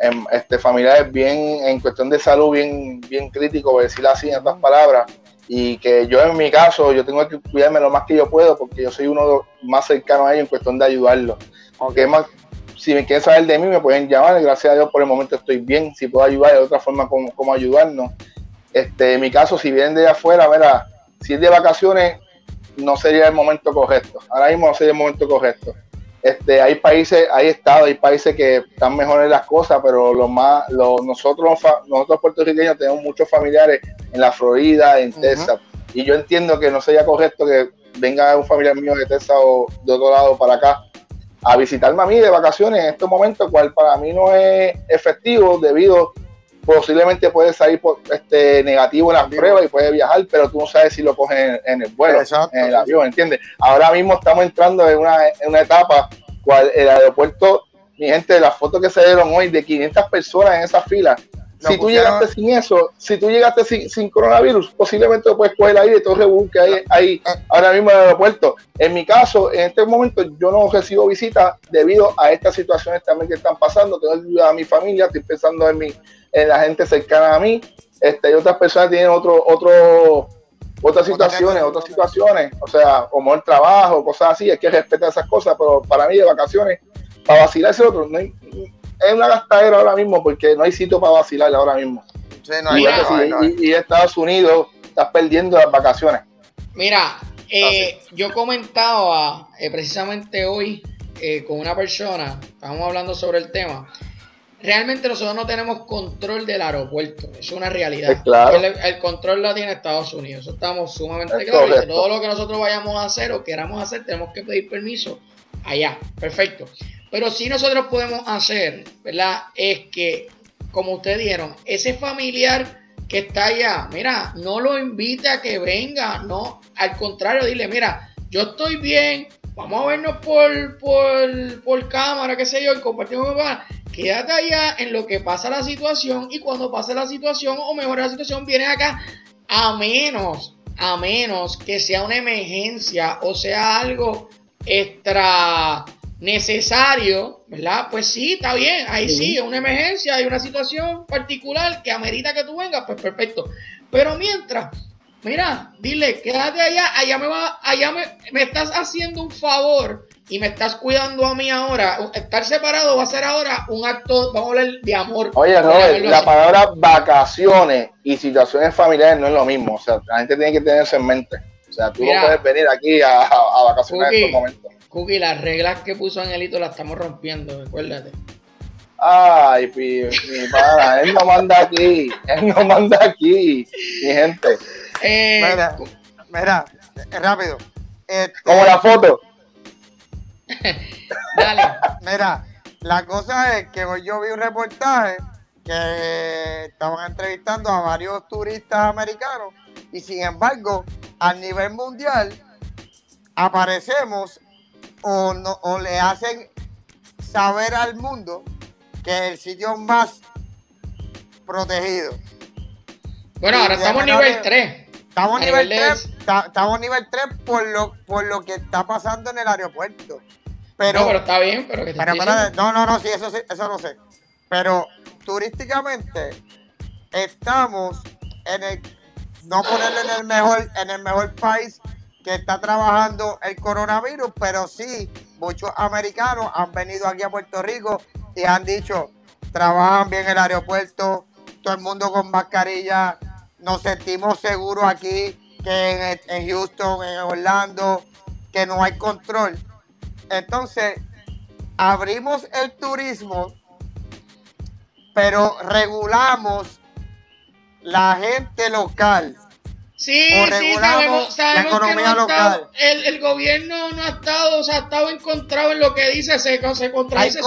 em, este, familiares bien, en cuestión de salud, bien, bien crítico, por decirlo así en otras palabras, y que yo en mi caso, yo tengo que cuidarme lo más que yo puedo, porque yo soy uno más cercanos a ellos en cuestión de ayudarlos. Aunque más, si me quieren saber de mí, me pueden llamar, gracias a Dios por el momento estoy bien, si puedo ayudar de otra forma, como, como ayudarnos. Este, en mi caso, si vienen de afuera, mira, si es de vacaciones, no sería el momento correcto. Ahora mismo no sería el momento correcto. Este, hay países, hay estados, hay países que están mejores las cosas, pero lo más, lo- nosotros, nosotros puertorriqueños tenemos muchos familiares en la Florida, en Ujú. Texas, y yo entiendo que no sería correcto que venga un familiar mío de Texas o de otro lado para acá a visitarme a mí de vacaciones en estos momentos, cual para mí no es efectivo debido posiblemente puede salir por- este, negativo en las pruebas y puede viajar, pero tú no sabes si lo coges en, en el vuelo, Exacto, en el avión, ¿entiendes? Ahora mismo estamos entrando en una, en una etapa cual el aeropuerto, mi gente, las fotos que se dieron hoy de 500 personas en esa fila, si tú llegaste sin eso, si tú llegaste sin, sin coronavirus, posiblemente puedes coger el aire y todo el revolú que hay ahí ahora mismo en el aeropuerto. En mi caso, en este momento, yo no recibo visitas debido a estas situaciones también que están pasando. Tengo que ayudar a mi familia, estoy pensando en, mi, en la gente cercana a mí. Este, y otras personas tienen otro, otro, otras situaciones, otras situaciones, o sea, como el trabajo, cosas así, hay que respetar esas cosas, pero para mí de vacaciones, para vacilarse otro, no hay- es una gastadera ahora mismo porque no hay sitio para vacilar ahora mismo. Sí, no hay, Y, Mira, no hay, no hay. y- y Estados Unidos estás perdiendo las vacaciones. Mira, eh, yo comentaba eh, precisamente hoy eh, con una persona, estábamos hablando sobre el tema. Realmente nosotros no tenemos control del aeropuerto, es una realidad. Es claro. El, el control lo tiene Estados Unidos, eso estamos sumamente Es claros. Correcto. todo lo que nosotros vayamos a hacer o queramos hacer, tenemos que pedir permiso allá, perfecto. Pero si nosotros podemos hacer, ¿verdad? Es que, como ustedes dijeron, ese familiar que está allá, mira, no lo invite a que venga, no, al contrario, dile, mira, yo estoy bien, vamos a vernos por, por, por cámara, qué sé yo, y compartimos con. Quédate allá en lo que pasa la situación y cuando pase la situación o mejore la situación, vienes acá a menos, a menos que sea una emergencia o sea algo extra necesario, ¿verdad? Pues sí, está bien, ahí sí, es una emergencia, hay una situación particular que amerita que tú vengas, pues perfecto. Pero mientras, mira, dile, quédate allá, allá me va, allá me, me estás haciendo un favor y me estás cuidando a mí ahora. Estar separado va a ser ahora un acto, vamos a hablar de amor. Oye, Robert, la así. palabra vacaciones y situaciones familiares no es lo mismo. O sea, la gente tiene que tener eso en mente. O sea, tú Mira. no puedes venir aquí a, a- a vacacionar en estos momentos. Cookie, las reglas que puso Angelito las estamos rompiendo, recuérdate. Ay, pi- mi pana, él no manda aquí. Él no manda aquí, mi gente. Eh, Mira, mira, eh, rápido. Este, Como la foto. <laughs> dale. Mira, la cosa es que hoy yo vi un reportaje que estaban entrevistando a varios turistas americanos Y sin embargo, a nivel mundial, aparecemos o, no- o le hacen saber al mundo que es el sitio más protegido. Bueno, ahora estamos nivel 3. Estamos nivel nivel de- 3, ta- estamos nivel 3 por lo, por lo que está pasando en el aeropuerto. Pero, no, pero está bien, pero que te pero no, no, no, sí, eso, sí, eso lo sé. Pero turísticamente estamos en el, no ponerlo en el mejor, en el mejor país que está trabajando el coronavirus, pero sí muchos americanos han venido aquí a Puerto Rico y han dicho, trabajan bien el aeropuerto, todo el mundo con mascarilla, nos sentimos seguros aquí, que en, en Houston, en Orlando, que no hay control. Entonces, abrimos el turismo, pero regulamos la gente local. Sí, o sí, sabemos, la sabemos que no ha estado, local. el, el gobierno no ha estado, o sea, ha estado encontrado en lo que dice, se, se contradice.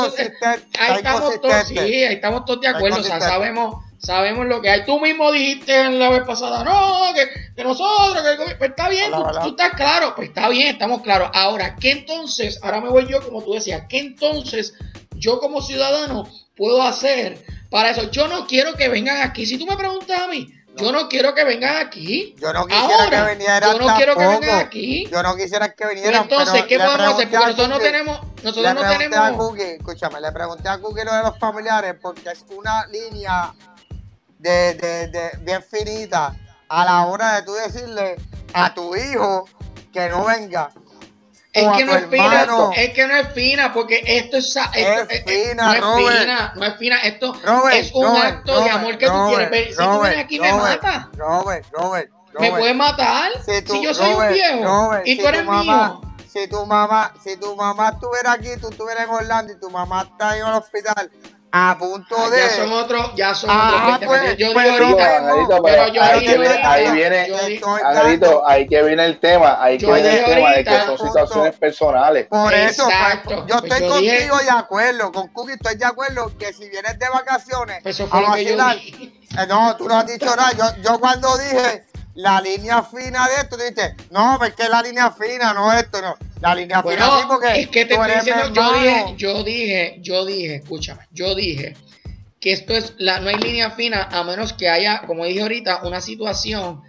ahí estamos todos, sí, ahí estamos todos de acuerdo, o sea, sabemos, sabemos lo que hay. Tú mismo dijiste la vez pasada, no, que, que nosotros, que el gobierno, pues está bien, Hola, tú, hola. tú estás claro, pues está bien, estamos claros. Ahora, ¿qué entonces? Ahora me voy yo, como tú decías, ¿qué entonces yo como ciudadano puedo hacer para eso? Yo no quiero que vengan aquí. Si tú me preguntas a mí, yo no quiero que vengan aquí. Yo no quisiera Ahora, que vinieran yo no quiero que vengan aquí. Yo no quisiera que Pues vinieran. entonces, pero ¿qué podemos hacer? Porque nosotros no tenemos, nosotros le no pregunté a tenemos. Cookie, escúchame, le pregunté a Cookie lo de los familiares porque es una línea de, de, de bien finita a la hora de tú decirle a tu hijo que no venga. Es que no es fina, hermano. es que no es fina, porque esto es, esto- Es fina, no es fina, no es fina, esto Robert, es un Robert, acto de amor que tú quieres ver. Si tú vienes aquí me matas, Robert, Robert, me puedes matar Si tú- si yo soy un viejo y si tú eres mamá, mío. Si tu mamá, si tu mamá estuviera aquí, tú estuvieras en Orlando y tu mamá está en el hospital a punto Ah, de. Ya son otros, ya son Ah, otros 20 pues, Yo pues, dije no, ahorita, Angelito, pero pero yo ahí viene, ahí viene, Angelito, ahí que viene el tema, ahí que viene el tema de que son punto. situaciones personales. Por eso, pues, Exacto, yo pues estoy yo dije- contigo de acuerdo, con Cookie estoy de acuerdo que si vienes de vacaciones Pues eso fue a yo vacilar. Eh, no, tú no has dicho nada. Yo, yo cuando dije la línea fina de esto, tú dijiste, no, pues que la línea fina, no esto, no. La línea fina sí, Bueno, porque es que te estoy diciendo, yo dije, yo dije, yo dije, escúchame, yo dije que esto es, la, no hay línea fina a menos que haya, como dije ahorita, una situación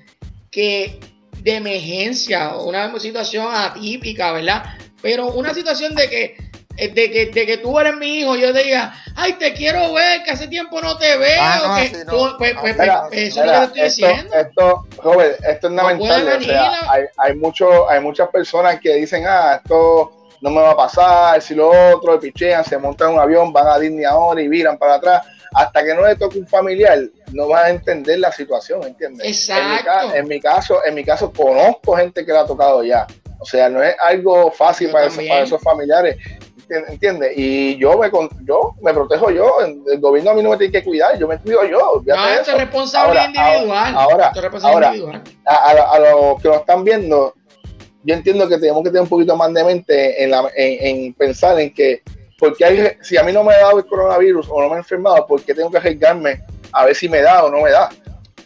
que de emergencia, una situación atípica, ¿verdad? Pero una situación de que, de que, de que tú eres mi hijo, yo te diga, ay, te quiero ver, que hace tiempo no te veo, Ah, no, que no. tú- pues, pues, pues, eso es lo que te estoy esto, diciendo. esto, Robert, esto es No lamentable. o sea, hay, hay, mucho, hay muchas personas que dicen, ah, esto no me va a pasar, si lo otro, pichean, se montan en un avión, van a Disney ahora y viran para atrás. Hasta que no le toque un familiar, no van a entender la situación, ¿entiendes? En mi, ca- Exacto. en mi caso, en mi caso, conozco gente que le ha tocado ya. O sea, no es algo fácil esos, para esos familiares. ¿Entiendes? Y yo me, con- yo me protejo yo. El gobierno a mí no me tiene que cuidar. Yo me cuido yo. No, esto es responsabilidad Ahora, individual. ahora, ahora, individual. a, a- a los que nos están viendo, yo entiendo que tenemos que tener un poquito más de mente en, la- en- en pensar en que, porque hay, si a mí no me ha dado el coronavirus o no me he enfermado, ¿por qué tengo que arriesgarme a ver si me da o no me da?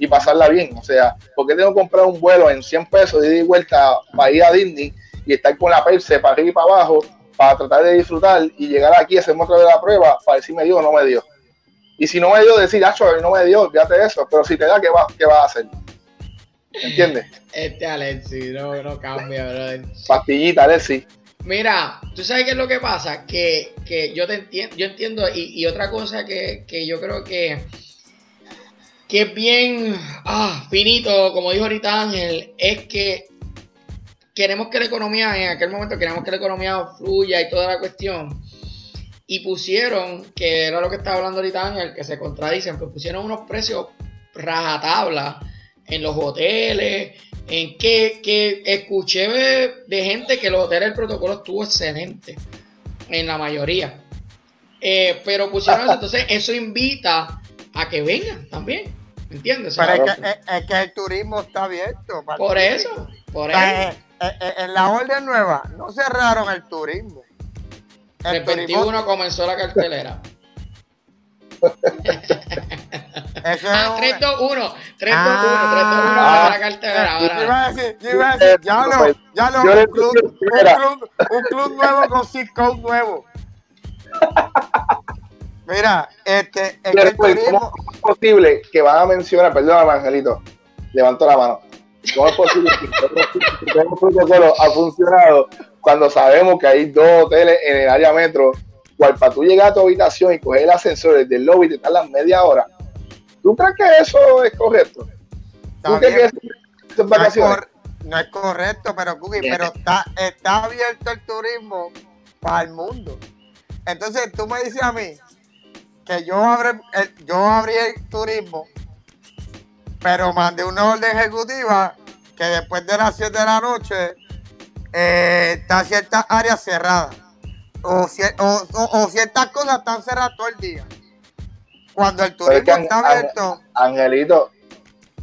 Y pasarla bien. O sea, ¿por qué tengo que comprar un vuelo en 100 pesos de ida y vuelta para ir a Disney y estar con la Perse para arriba y para abajo para tratar de disfrutar y llegar aquí a hacerme otra vez la prueba para si me dio o no me dio? Y si no me dio, decir, ah, no me dio, fíjate eso. Pero si te da, ¿qué va, qué vas a hacer? ¿Entiendes? Este Alexi, no, no cambia, brother. Pastillita, Alexi. Mira, tú sabes qué es lo que pasa, que, que yo te entiendo, yo entiendo, y, y otra cosa que, que yo creo que, que es bien ah, finito, como dijo ahorita Ángel, es que queremos que la economía, en aquel momento queremos que la economía fluya y toda la cuestión. Y pusieron, que era lo que estaba hablando ahorita Ángel, que se contradicen, pues pusieron unos precios rajatabla en los hoteles, en que, que escuché de, gente que los hoteles el protocolo estuvo excelente, en la mayoría. Eh, pero pusieron eso, entonces eso invita a que vengan también, ¿me entiendes? Pero es que, es, es que el turismo está abierto. para por eso, por eso. Eh, eh, en la orden nueva no cerraron el turismo. El El turismo 21 comenzó la cartelera. Eso Ah, es 3, un- 2, 1. 3, 2, 1. 3, 2, 1. Ah. la cartera. Yo iba ahora. a decir, yo iba a decir, ya lo, ya lo, un club, un club, un club nuevo con code nuevo. Mira, este, es que el pues, turismo, ¿Cómo es posible que van a mencionar, perdóname, Angelito, levanto la mano. ¿Cómo es posible que el protocolo ha funcionado cuando sabemos que hay dos hoteles en el área metro? Cual para tú llegar a tu habitación y coger el ascensor desde el lobby y te tardas media hora. ¿Tú crees que eso es correcto? ¿Tú crees que eso es no, es vacaciones? cor- no es correcto, pero Cookie, pero está, está abierto el turismo para el mundo. Entonces tú me dices a mí que yo abre, el- yo abrí el turismo, pero mandé una orden ejecutiva que después de las 7 de la noche eh, está ciertas áreas cerradas. O, cier- o- o- o ciertas cosas están cerradas todo el día. Cuando el es que turismo está abierto, Angelito,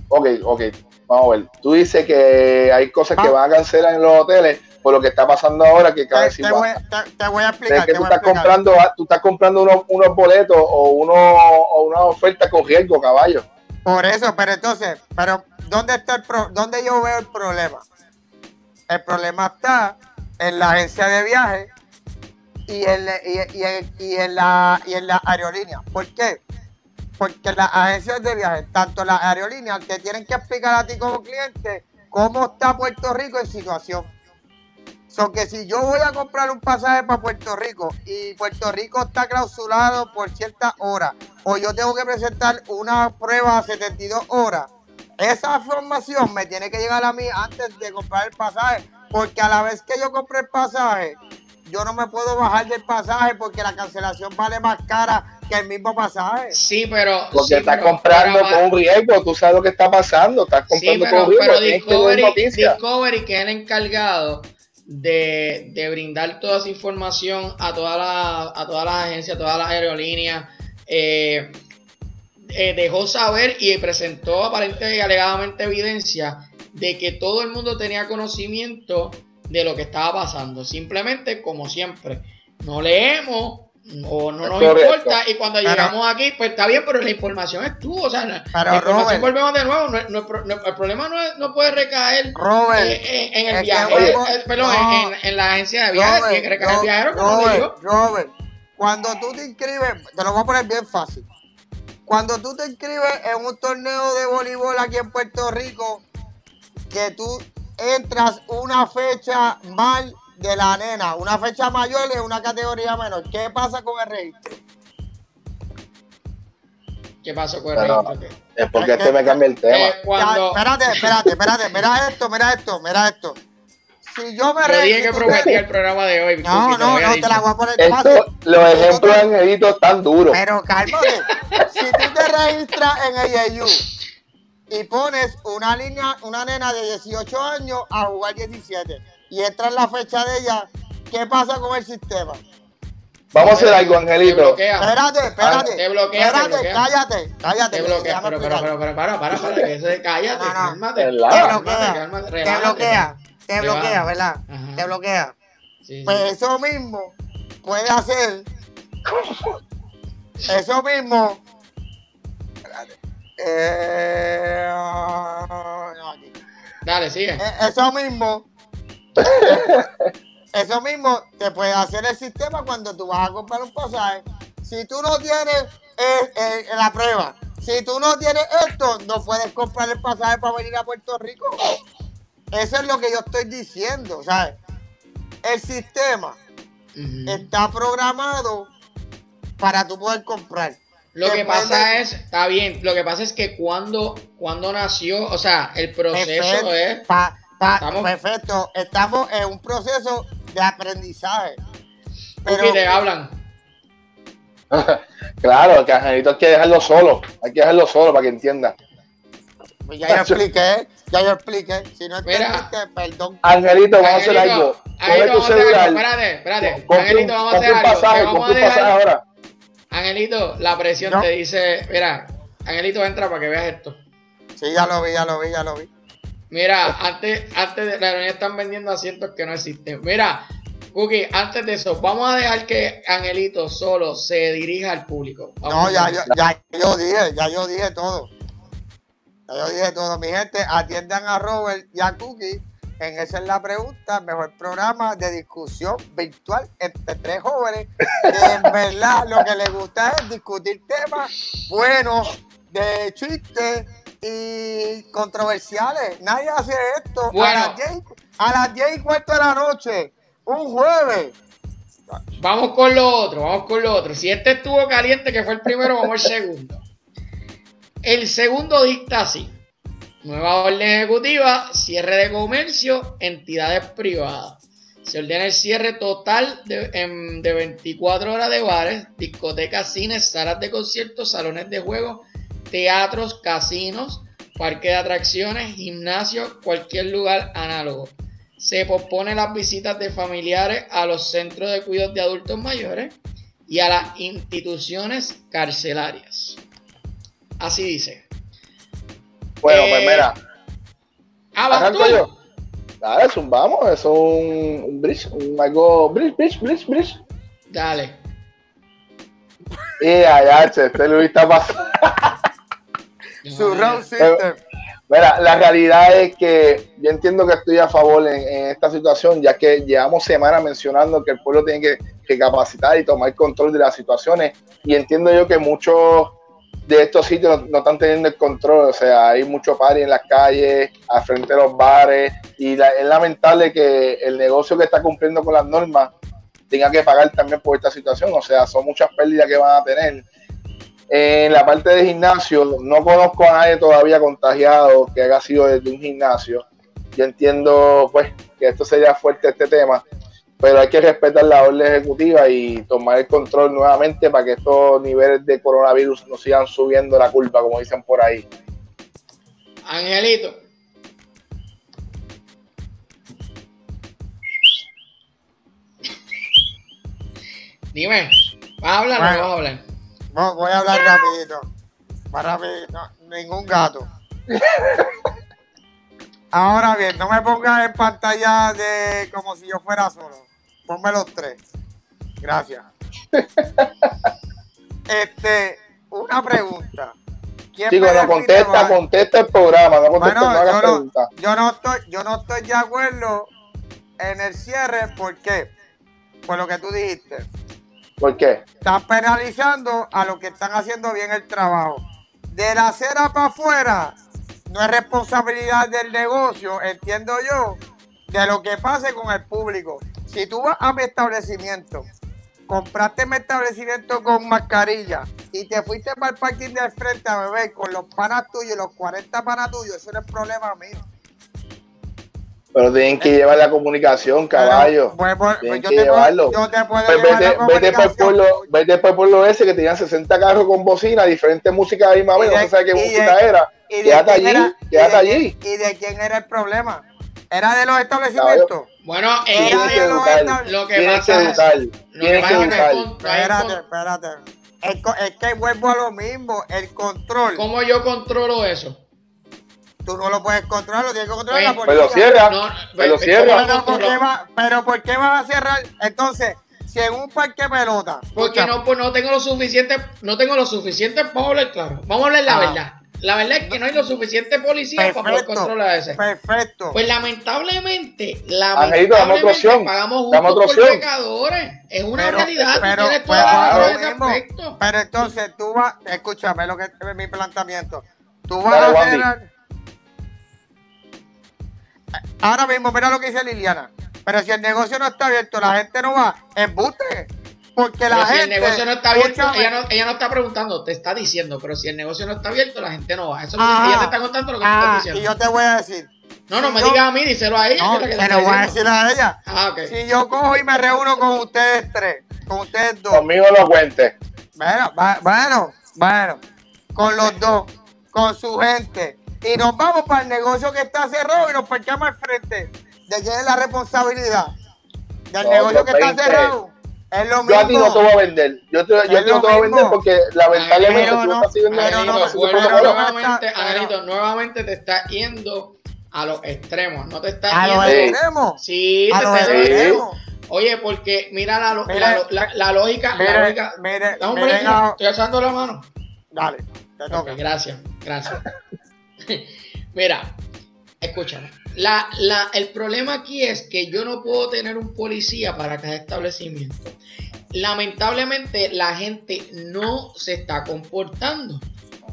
ok, ok, vamos a ver. Tú dices que hay cosas que Ah. van a cancelar en los hoteles por lo que está pasando ahora, que cada vez te voy, te- te voy a Es explicar. que te tú estás explicar. comprando, tú estás comprando unos, unos boletos o unos o una oferta con riesgo, caballo. Por eso, pero entonces, pero ¿dónde está el pro- dónde yo veo el problema? El problema está en la agencia de viaje y en, y, y la y en la aerolínea. ¿Por qué? Porque las agencias de viaje, tanto las aerolíneas, te tienen que explicar a ti como cliente cómo está Puerto Rico en situación. So que si yo voy a comprar un pasaje para Puerto Rico y Puerto Rico está clausurado por ciertas horas, o yo tengo que presentar una prueba a 72 horas, esa información me tiene que llegar a mí antes de comprar el pasaje, porque a la vez que yo compré el pasaje, yo no me puedo bajar del pasaje porque la cancelación vale más cara que el mismo pasaje. Sí, pero. Porque sí, estás pero- comprando pero- con un riesgo, tú sabes lo que está pasando, estás Sí, comprando pero, con un riesgo, que Discovery, noticias. Discovery, que es el encargado de, de brindar toda esa información a todas las a todas las agencias, a todas las aerolíneas, eh, eh, dejó saber y presentó aparentemente y alegadamente evidencia de que todo el mundo tenía conocimiento de lo que estaba pasando. Simplemente, como siempre, no leemos o no Es nos correcto. importa y cuando Pero- llegamos aquí, pues está bien, pero la información es tú, o sea, la, Pero, la información Robert. volvemos de nuevo, no, no- no- el problema no, es- no puede recaer Robert, eh, en, el viaje, eh, perdón, no. en, en la agencia de viajes, tiene que recaer el viajero, como. Robert, Robert, cuando tú te inscribes, te lo voy a poner bien fácil. Cuando tú te inscribes en un torneo de voleibol aquí en Puerto Rico, que tú entras una fecha mal de la nena, una fecha mayor en una categoría menor, ¿qué pasa con el registro? ¿Qué pasó con el registro? Es porque Es este que- me cambia el tema. Eh, cuando Ya, espérate, espérate, espérate, mira esto, mira esto, mira esto. Si yo me yo dije que prometía el programa de hoy, No, te no, no, te la voy a poner fácil. Esto, los ejemplos te- de Angelito están duros. Pero cálmate. si tú te registras en AAU y pones una línea, una nena de 18 años a jugar 17 y entra en la fecha de ella, ¿qué pasa con el sistema? Vamos a hacer algo, Te Angelito. bloquea. Espérate, espérate. te bloquea, te espérate, bloquea. cállate, cállate. Te bloquea, pero, pero, pero, pero, para, para, para, que eso de cállate, No, no. cálmate. Te bloquea, cálmate, te bloquea, te bloquea. ¿verdad? Ajá. Te bloquea. Sí, sí. Pues eso mismo puede hacer. Eso mismo. Eh, no, aquí. Dale, sigue. Eh, Eso mismo. Eso mismo te puede hacer el sistema cuando tú vas a comprar un pasaje. Si tú no tienes eh, eh, la prueba, si tú no tienes esto, no puedes comprar el pasaje para venir a Puerto Rico. Eso es lo que yo estoy diciendo, ¿sabes? El sistema está programado para tú poder comprar. Lo que pasa de- es, está bien, lo que pasa es que cuando, cuando nació, o sea, el proceso Perfecto, es, pa- pa- Estamos- perfecto. Estamos en un proceso de aprendizaje. Pero, te hablan. <laughs> Claro, que Angelito hay que dejarlo solo. Hay que dejarlo solo para que entienda. pues ya yo <laughs> expliqué, ya yo expliqué. Si no Mira. entendiste, perdón. Angelito, vamos a hacer algo. Coge Angelito, tu vamos a hacer algo. celular. Espérate, espérate. Angelito, vamos a hacer algo. Pasaje, vamos a un pasaje dejar. ahora. Angelito, la presión No. te dice, mira, Angelito entra para que veas esto. Sí, ya lo vi, ya lo vi, ya lo vi. Mira, antes, antes de la aerolínea están vendiendo asientos que no existen. Mira, Cookie, antes de eso, vamos a dejar que Angelito solo se dirija al público. No, Vamos ya, a- ya, ya yo dije, ya yo dije todo. Yo dije todo. Mi gente, atiendan a Robert y a Cookie. En esa es la pregunta, mejor programa de discusión virtual entre tres jóvenes que en <laughs> verdad lo que les gusta es discutir temas buenos, de chistes y controversiales. Nadie hace esto Bueno. a, las 10, a las 10 y cuarto de la noche, un jueves. Vamos con lo otro, vamos con lo otro. Si este estuvo caliente, que fue el primero, vamos al segundo. El segundo dicta así. Nueva orden ejecutiva, cierre de comercio, entidades privadas. Se ordena el cierre total de, em, de 24 horas de bares, discotecas, cines, salas de conciertos, salones de juego, teatros, casinos, parques de atracciones, gimnasios, cualquier lugar análogo. Se pospone las visitas de familiares a los centros de cuidados de adultos mayores y a las instituciones carcelarias. Así dice. Bueno, Eh, pues mira, Ah, arranco yo. Dale, zumbamos, eso es un, un bridge, un algo, bridge, bridge, bridge, bridge. Dale. Y allá, che, este Luis está pasando. <laughs> Su Eh, round system. Mira, la realidad es que yo entiendo que estoy a favor en, en esta situación, ya que llevamos semanas mencionando que el pueblo tiene que, que capacitar y tomar control de las situaciones. Y entiendo yo que muchos de estos sitios no, no están teniendo el control. O sea, hay mucho party en las calles, al frente de los bares. Y es lamentable que el negocio que está cumpliendo con las normas tenga que pagar también por esta situación. O sea, son muchas pérdidas que van a tener. En la parte de gimnasio, no conozco a nadie todavía contagiado que haya sido desde un gimnasio. Yo entiendo, pues, que esto sería fuerte este tema, pero hay que respetar la orden ejecutiva y tomar el control nuevamente para que estos niveles de coronavirus no sigan subiendo la curva, como dicen por ahí. Angelito. Dime, ¿vas a hablar o no vas a hablar? Vo- Voy a hablar rapidito. Más rapidito. Ningún gato. <laughs> Ahora bien, no me pongas en pantalla de como si yo fuera solo. Ponme los tres. Gracias. <laughs> Este, una pregunta. ¿Quién Chicos, me no contesta, contesta el programa, no contesta, Bueno, no yo no, preguntas. yo no estoy, yo no estoy de acuerdo en el cierre, ¿por qué? Por lo que tú dijiste. ¿Por qué? Están penalizando a los que están haciendo bien el trabajo. De la acera para afuera, no es responsabilidad del negocio, entiendo yo, de lo que pase con el público. Si tú vas a mi establecimiento, compraste mi establecimiento con mascarilla y te fuiste para el parking del frente a beber con los panas tuyos, los 40 panas tuyos, eso no es problema mío. Pero tienen que llevar la comunicación, caballo. Pero, pues, pues, Tienen yo, que te puedo, llevarlo. yo te puedo Pues llevar vete, la vete por el pueblo, vete por el pueblo ese que tenían 60 carros con bocina, diferentes músicas ahí de- no se sabe qué de- música era. ¿Y de Quédate allí, era- y quédate de allí. ¿Y de quién era el problema? ¿Era de los establecimientos? Bueno, Era Tienes que de los educar, estab- lo que tienes pasa es- que tienes Espérate, espérate. Es, que vuelvo a lo mismo, el control. ¿Cómo yo controlo eso? Tú no lo puedes controlar, lo tiene que controlar Pues- la Pues lo policía. cierra, No, Pero pues, cierra. ¿cómo lo Pero ¿por, qué va- pero ¿por qué vas a cerrar? Entonces, si en un parque pelota. Porque escucha, no, pues no tengo lo suficiente, no tengo lo suficiente para hablar claro. Vamos a hablar la Ah. verdad. La verdad es que no hay lo suficiente policía para poder controlar ese. Perfecto. Pues lamentablemente, Angelito, dame otra lamentablemente opción. pagamos justos por pecadores. Es una Pero- realidad, pero- tienes pero toda la razón ahora en ese mismo- aspecto. Pero entonces tú vas, escúchame lo que es mi planteamiento. Tú vas Dale, a cerrar. Ahora mismo, mira lo que dice Liliana. Pero si el negocio no está abierto, la gente no va, embuste. Porque la Pero si el gente. negocio no está abierto, ella no, ella no está preguntando, te está diciendo, pero si el negocio no está abierto, la gente no va. Eso es lo Ajá. que ella te está contando lo que tú ah, estás y diciendo. yo te voy a decir. No, no si me yo- digas a mí, díselo a ella. No, que lo te lo voy a decir a ella. Ah, ok. Si yo cojo y me reúno con ustedes tres, con ustedes dos, Conmigo no cuente. Bueno, va- bueno, bueno, con los dos, con su gente. Y nos vamos para el negocio que está cerrado y nos parqueamos al frente. ¿De quién es la responsabilidad? Del No, negocio que está 20. cerrado. Es lo Yo a ti no te voy a vender. Yo, te, yo a no te voy a vender porque lamentablemente Pero tú no, estás nuevamente, está- Angelito, nuevamente te está yendo a los extremos. No te estás A los yendo. Sí. extremos. Sí, A te los está extremos. Oye, porque mira la, lo- la, la- la lógica. la Mire, lógica. mire, Dame un no. estoy alzando la mano. Dale, te toca. gracias, gracias. <laughs> Mira, escúchame. La, la, el problema aquí es que yo no puedo tener un policía para cada establecimiento. Lamentablemente la gente no se está comportando.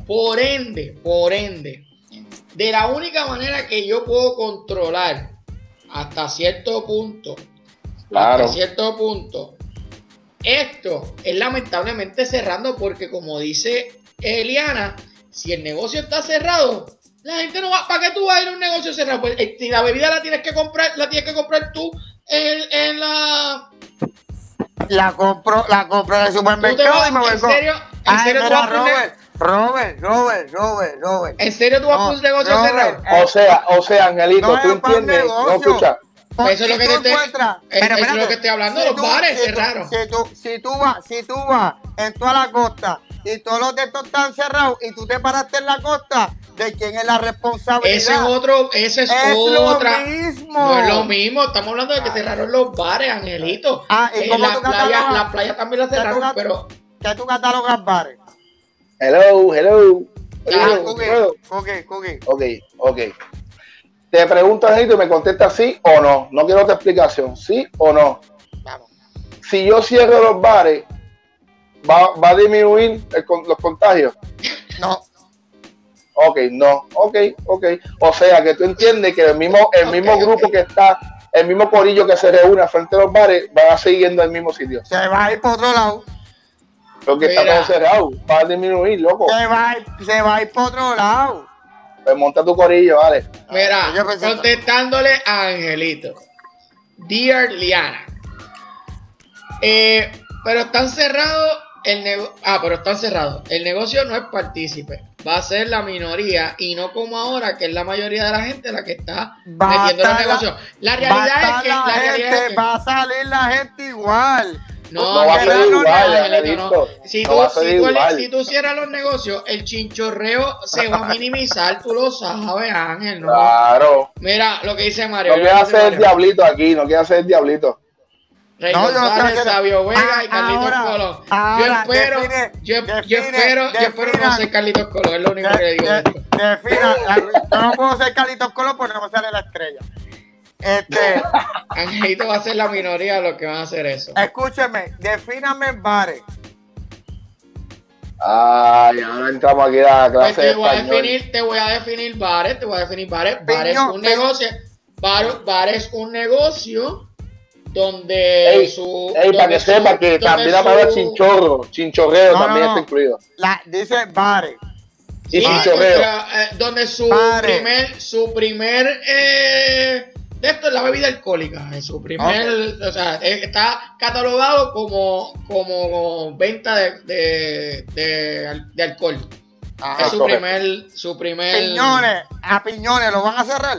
Por ende, por ende, de la única manera que yo puedo controlar hasta cierto punto, Claro. hasta cierto punto, esto es lamentablemente cerrando porque como dice Eliana, si el negocio está cerrado, la gente no va, ¿para qué tú vas a ir a un negocio cerrado? Pues eh, si la bebida la tienes que comprar, la tienes que comprar tú en, en la La compro, la compro en el tú supermercado vas- y me voy en serio, en Ay, serio tú mira, vas a un ne- Robert, Robert, Robert, Robert, Robert. en serio tú vas a un No, negocio Robert, cerrado. eh, O sea, o sea, Angelito, No tú entiendes, no escucha. Eso es lo que te encuentras- es- Pero es lo que estoy hablando los bares si cerrados. Si tú, si tú vas, si tú vas en toda la costa y todos los de estos están cerrados y tú te paraste en la costa, ¿de quién es la responsabilidad? Ese es otro, ese es, Es otra. lo mismo. No es lo mismo, estamos hablando de que cerraron los bares, Angelito. Ah, ¿y Eh, cómo la tú playa, catalogas? la playa también la ¿Qué tú cerraron, pero ¿Qué tú catalogas bares? Hello, hello. Ah, Hello, Cookie, hello. Cookie, Cookie. Ok, ok. Te pregunto, Angelito, y me contestas sí o no. No quiero otra explicación. ¿Sí o no? Vamos. Si yo cierro los bares, ¿va, va a disminuir el los contagios? No, Ok, no. Ok, ok. O sea, que tú entiendes que el mismo, el mismo grupo que está, el mismo corillo que se reúne frente a los bares, van a seguir yendo al mismo sitio. se va a ir por otro lado. Porque está Mira. todo cerrado. Va a disminuir, loco. Se va a ir, se va a ir por otro lado. Pues monta tu corillo, vale. mira, pensé- contestándole a Angelito. Dear Liana. Eh, pero están cerrados el negocio. Ah, pero están cerrados. El negocio no es partícipe. Va a ser la minoría y no como ahora, que es la mayoría de la gente la que está metiendo los la- negocios. La realidad es que. la La realidad gente, es que va a salir la gente igual. No, No va a ser igual, Angelito, no. Angelito. Si No tú, va a ser si, tú, igual. si tú cierras los negocios, el chinchorreo se va a <laughs> minimizar, tú lo sabes, Ángel. ¿no? Claro. Mira lo que dice Mario. No dice hacer el diablito aquí, no quiere hacer el diablito. Rey No, quiero Sabio Vega y Ah, Carlitos ahora, Colón. yo espero, define, yo, yo define, espero, yo espero no ser Carlitos Colón, es lo único De- que le digo. de defina, yo no puedo ser Carlitos Colón porque no me sale la estrella. Este, Angelito <laughs> va a ser la minoría de los que van a hacer eso. escúcheme, defíname bares. Ay, ahora entramos aquí a la Pues clase de te voy a español. definir, te voy a definir bares, te voy a definir bares. Bares Piñón, un negocio, bar, bar es un negocio donde Ey, su Ey, para donde que su- sepa que también la palabra su- chinchorro, chinchorreo No, también no. está incluido. La, dice bares. Y Sí, chinchorreo. o sea, eh, donde su Bares. primer, su primer eh, esto es la bebida alcohólica. eh, Su primer, o sea, eh, está catalogado como, como venta de, de, de, al- de alcohol. Ajá. es su correcto. primer, su primer. Piñones, a piñones, ¿lo van a cerrar?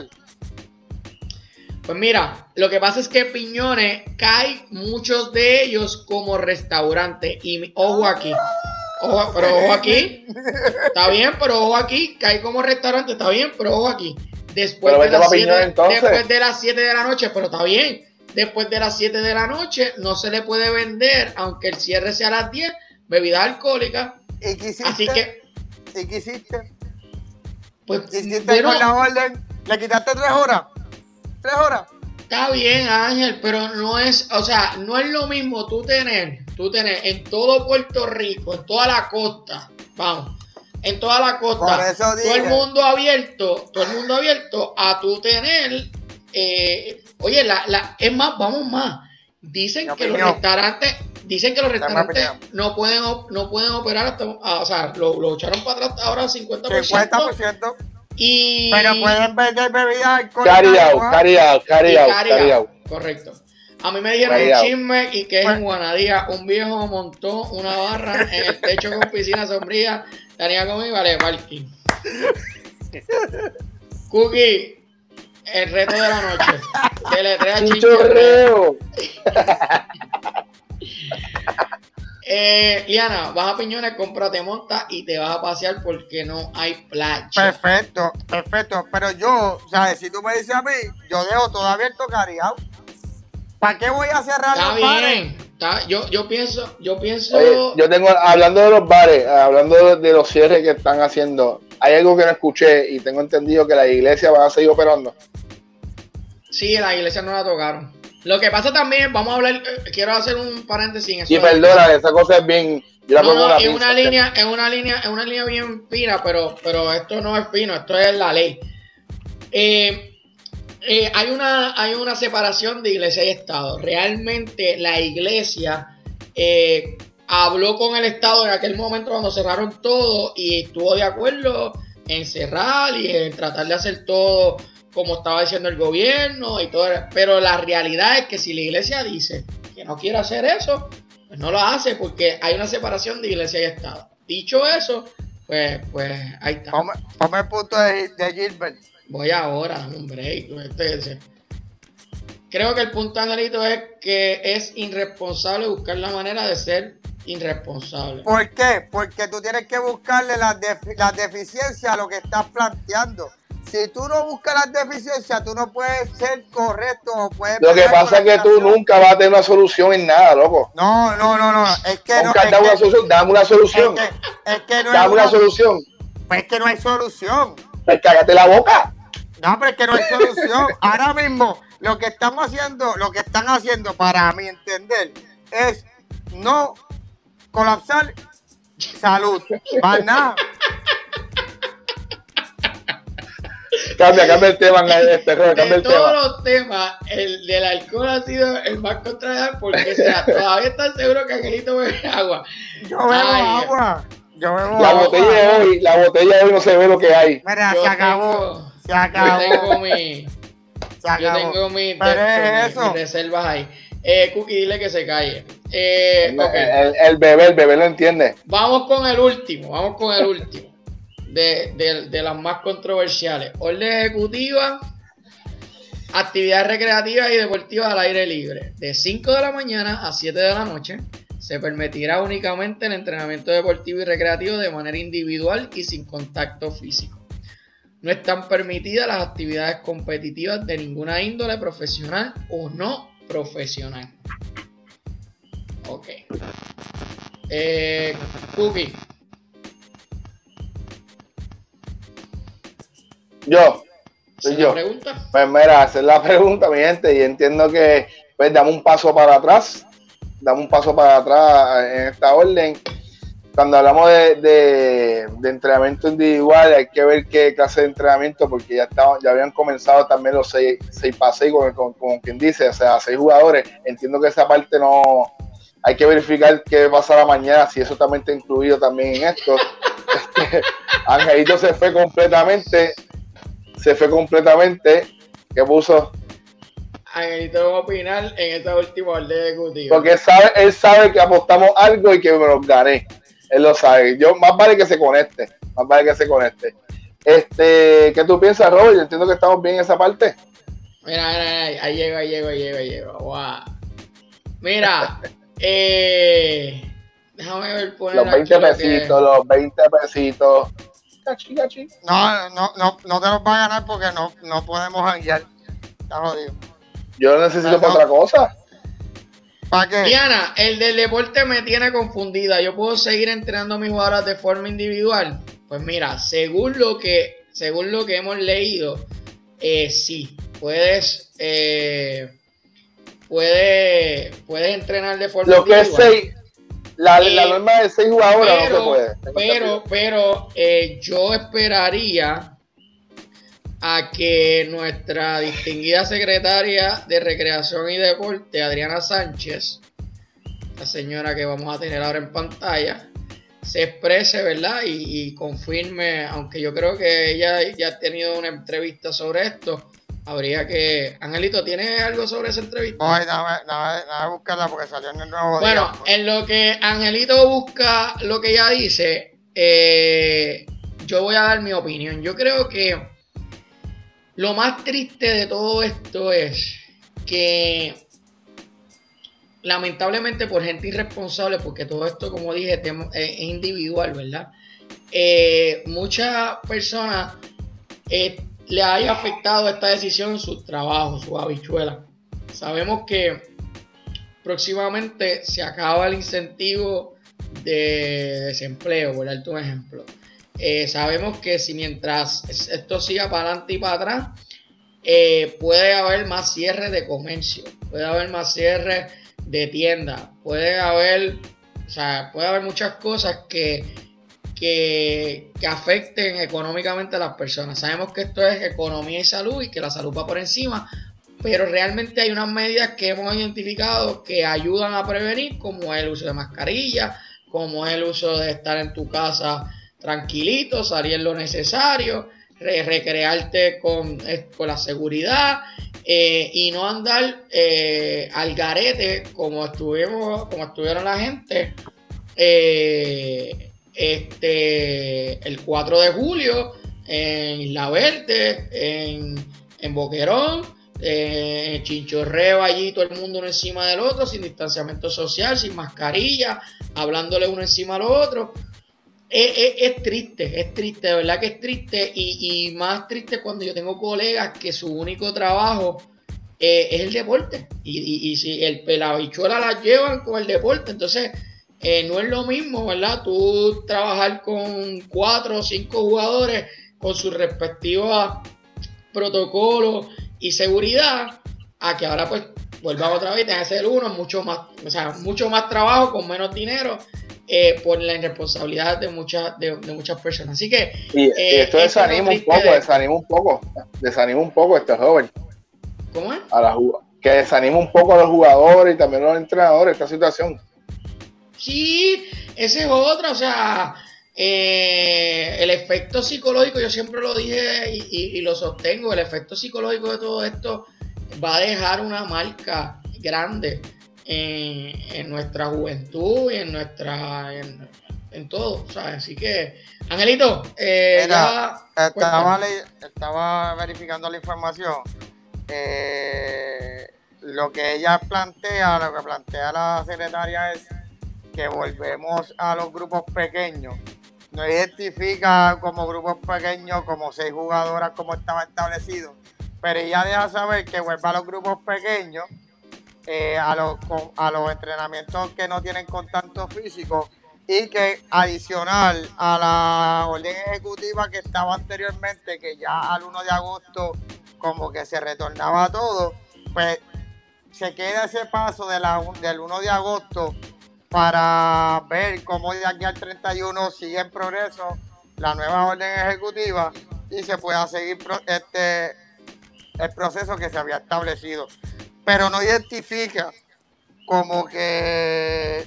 Pues mira, lo que pasa es que Piñones cae muchos de ellos como restaurante. Y ojo aquí. Ojo, pero ojo aquí. <laughs> Está bien, pero ojo aquí. Cae como restaurante, está bien, pero ojo aquí. Después, de las, pa' Piñones, 7, entonces. después de las 7 de la noche, pero está bien. Después de las 7 de la noche no se le puede vender, aunque el cierre sea a las 10, bebida alcohólica. ¿Y qué hiciste? Así que, ¿Y qué hiciste? pues, ¿Qué hiciste con la orden? ¿Le quitaste tres horas? ¿Tres horas? Está bien, Ángel, pero no es, o sea, no es lo mismo tú tener, tú tener en todo Puerto Rico, en toda la costa, vamos, en toda la Por costa, eso todo el mundo abierto, todo el mundo abierto a tú tener, eh, oye, la, la, es más, vamos más, dicen que los restaurantes, dicen que los restaurantes no pueden, op- no pueden operar hasta, o sea, lo, lo echaron para atrás ahora 50%, 50%. y... Pero pueden vender bebidas alcohólicas. Carry out, igual. carry out, carry Y out, carry carry out, out. Correcto. A mí me dijeron un chisme y que es Pues- en Guanadía. Un viejo montó una barra en el techo con piscina sombría. Tenía conmigo vale parking. Cookie, el reto de la noche. Deletrea chinchorreo. Eh, Liana, vas a Piñones, cómprate monta y te vas a pasear porque no hay playa. Perfecto, perfecto. Pero yo, ¿sabes? Si tú me dices a mí, yo dejo todo abierto cariado. ¿Para qué voy a cerrar Está los bares? Está, yo, yo pienso, yo pienso. Oye, yo tengo, hablando de los bares, hablando de, los cierres que están haciendo, hay algo que no escuché y tengo entendido que la iglesia va a seguir operando. Sí, la iglesia no la tocaron. Lo que pasa también, vamos a hablar, eh, quiero hacer un paréntesis en eso. Y perdona, esa cosa es bien. Yo la No, pongo no, es una línea, es una línea, es una línea bien fina, pero, pero esto no es fino, esto es la ley. Eh, eh, hay una, hay una separación de iglesia y Estado. Realmente la iglesia eh, habló con el Estado en aquel momento cuando cerraron todo y estuvo de acuerdo en cerrar y en tratar de hacer todo como estaba diciendo el gobierno y todo. Pero la realidad es que si la iglesia dice que no quiere hacer eso, pues no lo hace porque hay una separación de iglesia y Estado. Dicho eso, pues, pues ahí está. Ponme, el punto de Gilbert. Voy ahora, dame un break. ese. Creo que el punto, Angelito, es que es irresponsable buscar la manera de ser irresponsable. ¿Por qué? Porque tú tienes que buscarle las, defi- las deficiencias a lo que estás planteando. Si tú no buscas las deficiencias, tú no puedes ser correcto o puedes Lo que pasa es que tú nunca vas a tener una solución en nada, loco. No, no, no, no. Es que no. Nunca Es dame una solución, dame una es solución. que, es que no es Dame una una- solución. pues es que no hay solución. Pues cállate la boca. No, pero es que no hay solución. Ahora mismo, lo que estamos haciendo, lo que están haciendo, para mi entender, es no colapsar salud. Más nada. Cambia, cambia el tema, este, cambia De el todos tema. los temas, el del alcohol ha sido el más contrariado porque o sea, todavía están seguros que Angelito bebe agua. Yo bebo Ay, agua. Yo bebo La agua. botella de hoy, la botella de hoy no se ve lo que hay. Mira, Yo se acabó. tengo- Se Yo tengo mi, Se yo tengo mi, Pero de- es mi- eso. mis reservas ahí. Eh, Cookie, dile que se calle. Eh, ok. El, el bebé, el bebé lo entiende. Vamos con el último, vamos con el último. De, de- de las más controversiales. Orden ejecutiva, actividades recreativas y deportivas al aire libre. De 5 de la mañana a 7 de la noche se permitirá únicamente el entrenamiento deportivo y recreativo de manera individual y sin contacto físico. No están permitidas las actividades competitivas de ninguna índole profesional o no profesional. Ok. Eh, Cookie. Yo, ¿se Soy yo. pregunta? pues mira, hacer la pregunta, mi gente, y entiendo que, pues, dame un paso para atrás. Dame un paso para atrás en esta orden. Cuando hablamos de, de- de entrenamiento individual, hay que ver qué clase de entrenamiento, porque ya, estaban, ya habían comenzado también los 6 para 6, como, como- como quien dice, o sea, 6 jugadores. Entiendo que esa parte no. Hay que verificar qué pasará mañana, si eso también está incluido también en esto. <laughs> Este, Angelito se fue completamente, se fue completamente, que puso, Angelito va a opinar en esta última orden ejecutiva. porque sabe, él sabe que apostamos algo y que me lo gané. Él lo sabe. Yo, más vale que se conecte, más vale que se conecte. Este, ¿qué tú piensas, Robert? Yo entiendo que estamos bien en esa parte. Mira, mira, mira, ahí llego, ahí llego, ahí llego, ahí llego. Guau. Mira, <laughs> eh, déjame ver poner Los aquí 20 lo que- pesitos, los 20 pesitos. Cachi, cachi. No, no, no, no te los va a ganar porque no, no podemos janguear. Está jodido. Yo lo necesito Pero para no. otra cosa. ¿Para qué? Diana, el del deporte me tiene confundida. ¿Yo puedo seguir entrenando a mis jugadoras de forma individual? Pues mira, según lo que, según lo que hemos leído, eh, sí, puedes, eh, puedes, puedes entrenar de forma Lo que es individual. 6, la, Eh, la norma de 6 jugadores no se puede. pero, pero eh, yo esperaría a que nuestra distinguida secretaria de Recreación y Deporte, Adriana Sánchez, la señora que vamos a tener ahora en pantalla, se exprese, ¿verdad? Y, y confirme, aunque yo creo que ella ya ha tenido una entrevista sobre esto, habría que... Angelito, ¿tienes algo sobre esa entrevista? Voy, dame, dame, dame buscarla porque salió en el nuevo Bueno, día. en lo que Angelito busca lo que ella dice, eh, yo voy a dar mi opinión. Yo creo que lo más triste de todo esto es que lamentablemente por gente irresponsable, porque todo esto, como dije, eh, es individual, ¿verdad? Eh, muchas personas eh, le haya afectado esta decisión en sus trabajos, sus habichuelas. Sabemos que próximamente se acaba el incentivo de desempleo, por darte un ejemplo. Eh, sabemos que si mientras esto siga para adelante y para atrás, eh, puede haber más cierres de comercio, puede haber más cierres de tiendas, puede haber, o sea, puede haber muchas cosas que, que, que, afecten económicamente a las personas. Sabemos que esto es economía y salud y que la salud va por encima, pero realmente hay unas medidas que hemos identificado que ayudan a prevenir, como el uso de mascarilla, como el uso de estar en tu casa tranquilito, salir lo necesario, recrearte con, eh, con, la seguridad eh, y no andar eh, al garete como estuvimos, como estuvieron la gente este el 4 de julio en Isla Verde, en, en Boquerón, eh, chinchorreo allí, todo el mundo uno encima del otro, sin distanciamiento social, sin mascarilla, hablándole uno encima al otro. Es, triste, es triste, de verdad que es triste y, más triste cuando yo tengo colegas que su único trabajo eh, es el deporte y, y, si el pelabichuela la llevan con el deporte, entonces eh, no es lo mismo, ¿verdad? Tú trabajar con cuatro o cinco jugadores con sus respectivos protocolos y seguridad a que ahora pues vuelva otra vez, tenga que ser uno, mucho más, o sea, mucho más trabajo con menos dinero eh, por la irresponsabilidad de muchas, de, muchas personas. Así que y, eh, esto desanima un poco, desanima un poco, desanima un poco este joven. ¿Cómo es? A la, que desanima un poco a los jugadores y también a los entrenadores esta situación. Sí, ese es otra, o sea, eh, el efecto psicológico, yo siempre lo dije y, lo sostengo, el efecto psicológico de todo esto va a dejar una marca grande en, nuestra juventud y en nuestra en, todo, ¿sabes? Así que, Angelito, eh, estaba, estaba, verificando la información. Eh, lo que ella plantea, lo que plantea la secretaria es que volvemos a los grupos pequeños no identifica como grupos pequeños, como seis jugadoras, como estaba establecido, pero ella deja saber que vuelva a los grupos pequeños, eh, a, los, a los entrenamientos que no tienen contacto físico y que adicional a la orden ejecutiva que estaba anteriormente, que ya al 1 de agosto como que se retornaba todo, pues se queda ese paso de del 1 de agosto para ver cómo de aquí al 31 sigue en progreso la nueva orden ejecutiva y se pueda seguir este, el proceso que se había establecido. Pero no identifica como que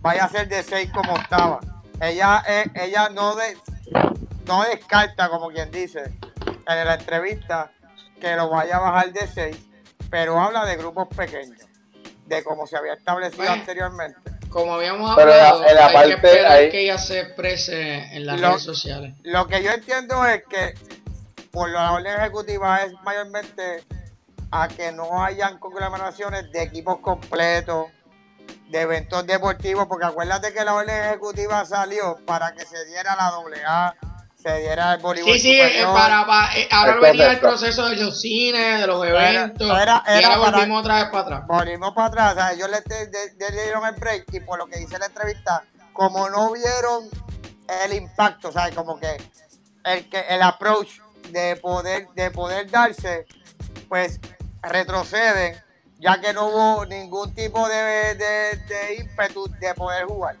vaya a ser de 6 como estaba. Ella, eh, ella no, de, no descarta, como quien dice, en la entrevista que lo vaya a bajar de 6, pero habla de grupos pequeños, de cómo se había establecido anteriormente como habíamos hablado, hay que esperar que ella se exprese en las redes sociales. Lo que yo entiendo es que por la orden ejecutiva es mayormente a que no hayan conglomeraciones de equipos completos, de eventos deportivos, porque acuérdate que la orden ejecutiva salió para que se diera la doble A se diera el voleibol. Sí, sí, eh, para, eh, ahora venía el proceso de los cines, de los eventos. Era, y ahora volvimos otra vez para atrás. Volvimos para atrás. O sea, ellos le, dieron el break y por lo que dice la entrevista, como no vieron el impacto, sea, como que el, que el approach de poder, de poder darse, pues retroceden, ya que no hubo ningún tipo de, de, de ímpetu de poder jugar.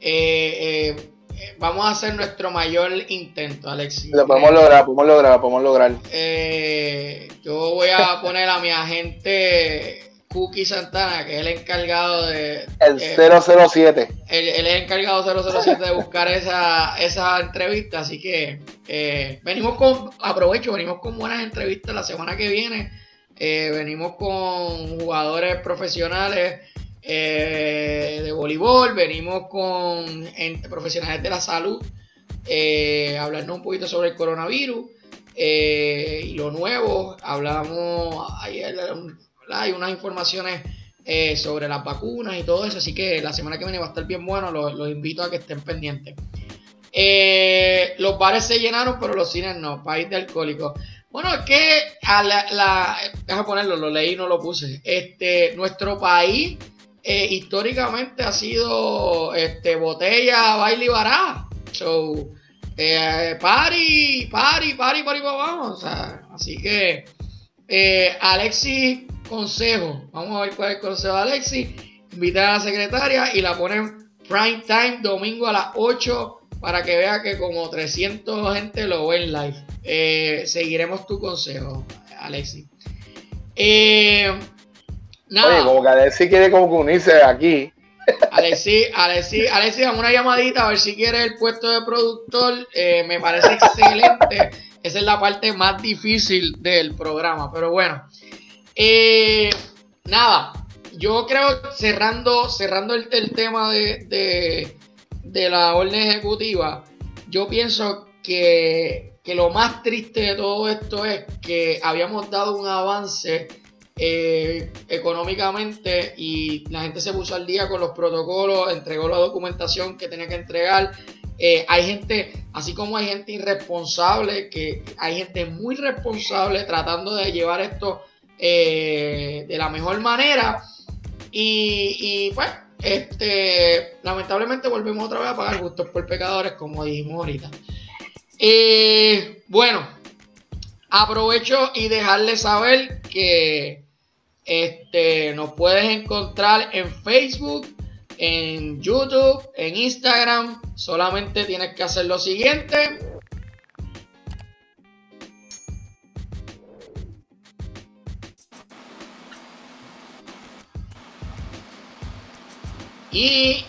Eh, eh, vamos a hacer nuestro mayor intento, Alexis. Lo podemos lograr, podemos lograr, podemos lograr. Eh, yo voy a poner a mi agente Cookie Santana, que es el encargado de... El 007. Eh, él, es el encargado 007 de buscar esa, esa entrevista, así que eh, venimos con, aprovecho, venimos con buenas entrevistas la semana que viene. venimos con jugadores profesionales eh, de voleibol, venimos con profesionales de la salud, eh, hablando un poquito sobre el coronavirus eh, y lo nuevo, hablamos, hay, unas informaciones eh, sobre las vacunas y todo eso, así que la semana que viene va a estar bien bueno, los, invito a que estén pendientes. los bares se llenaron, pero los cines no, país de alcohólicos. Bueno, es que a la, déjame ponerlo, lo leí, no lo puse. Este, nuestro país eh, históricamente ha sido este, botella, baile y bará. So, eh, party, party, party, party, vamos. O sea, así que, eh, Alexis, consejo. Vamos a ver cuál es el consejo de Alexis. Invitar a la secretaria y la ponen prime time, domingo a las 8, para que vea que como 300 gente lo ve en live. Eh, seguiremos tu consejo, Alexis. Eh, nada. Oye, como que Alexis quiere como que unirse aquí. Alexis, Alexis, Alexis, dame una llamadita a ver si quiere el puesto de productor. Eh, me parece excelente. Esa es la parte más difícil del programa. Pero bueno. Eh, nada. Yo creo, cerrando, cerrando el, tema de, de, de, la orden ejecutiva, yo pienso que, que lo más triste de todo esto es que habíamos dado un avance eh, económicamente y la gente se puso al día con los protocolos, entregó la documentación que tenía que entregar. Eh, hay gente, así como hay gente irresponsable, que hay gente muy responsable tratando de llevar esto eh, de la mejor manera. Y, y pues, este, lamentablemente volvemos otra vez a pagar gustos por pecadores, como dijimos ahorita. Eh, bueno, aprovecho y dejarles saber que este, nos puedes encontrar en Facebook, en YouTube, en Instagram. Solamente tienes que hacer lo siguiente. Y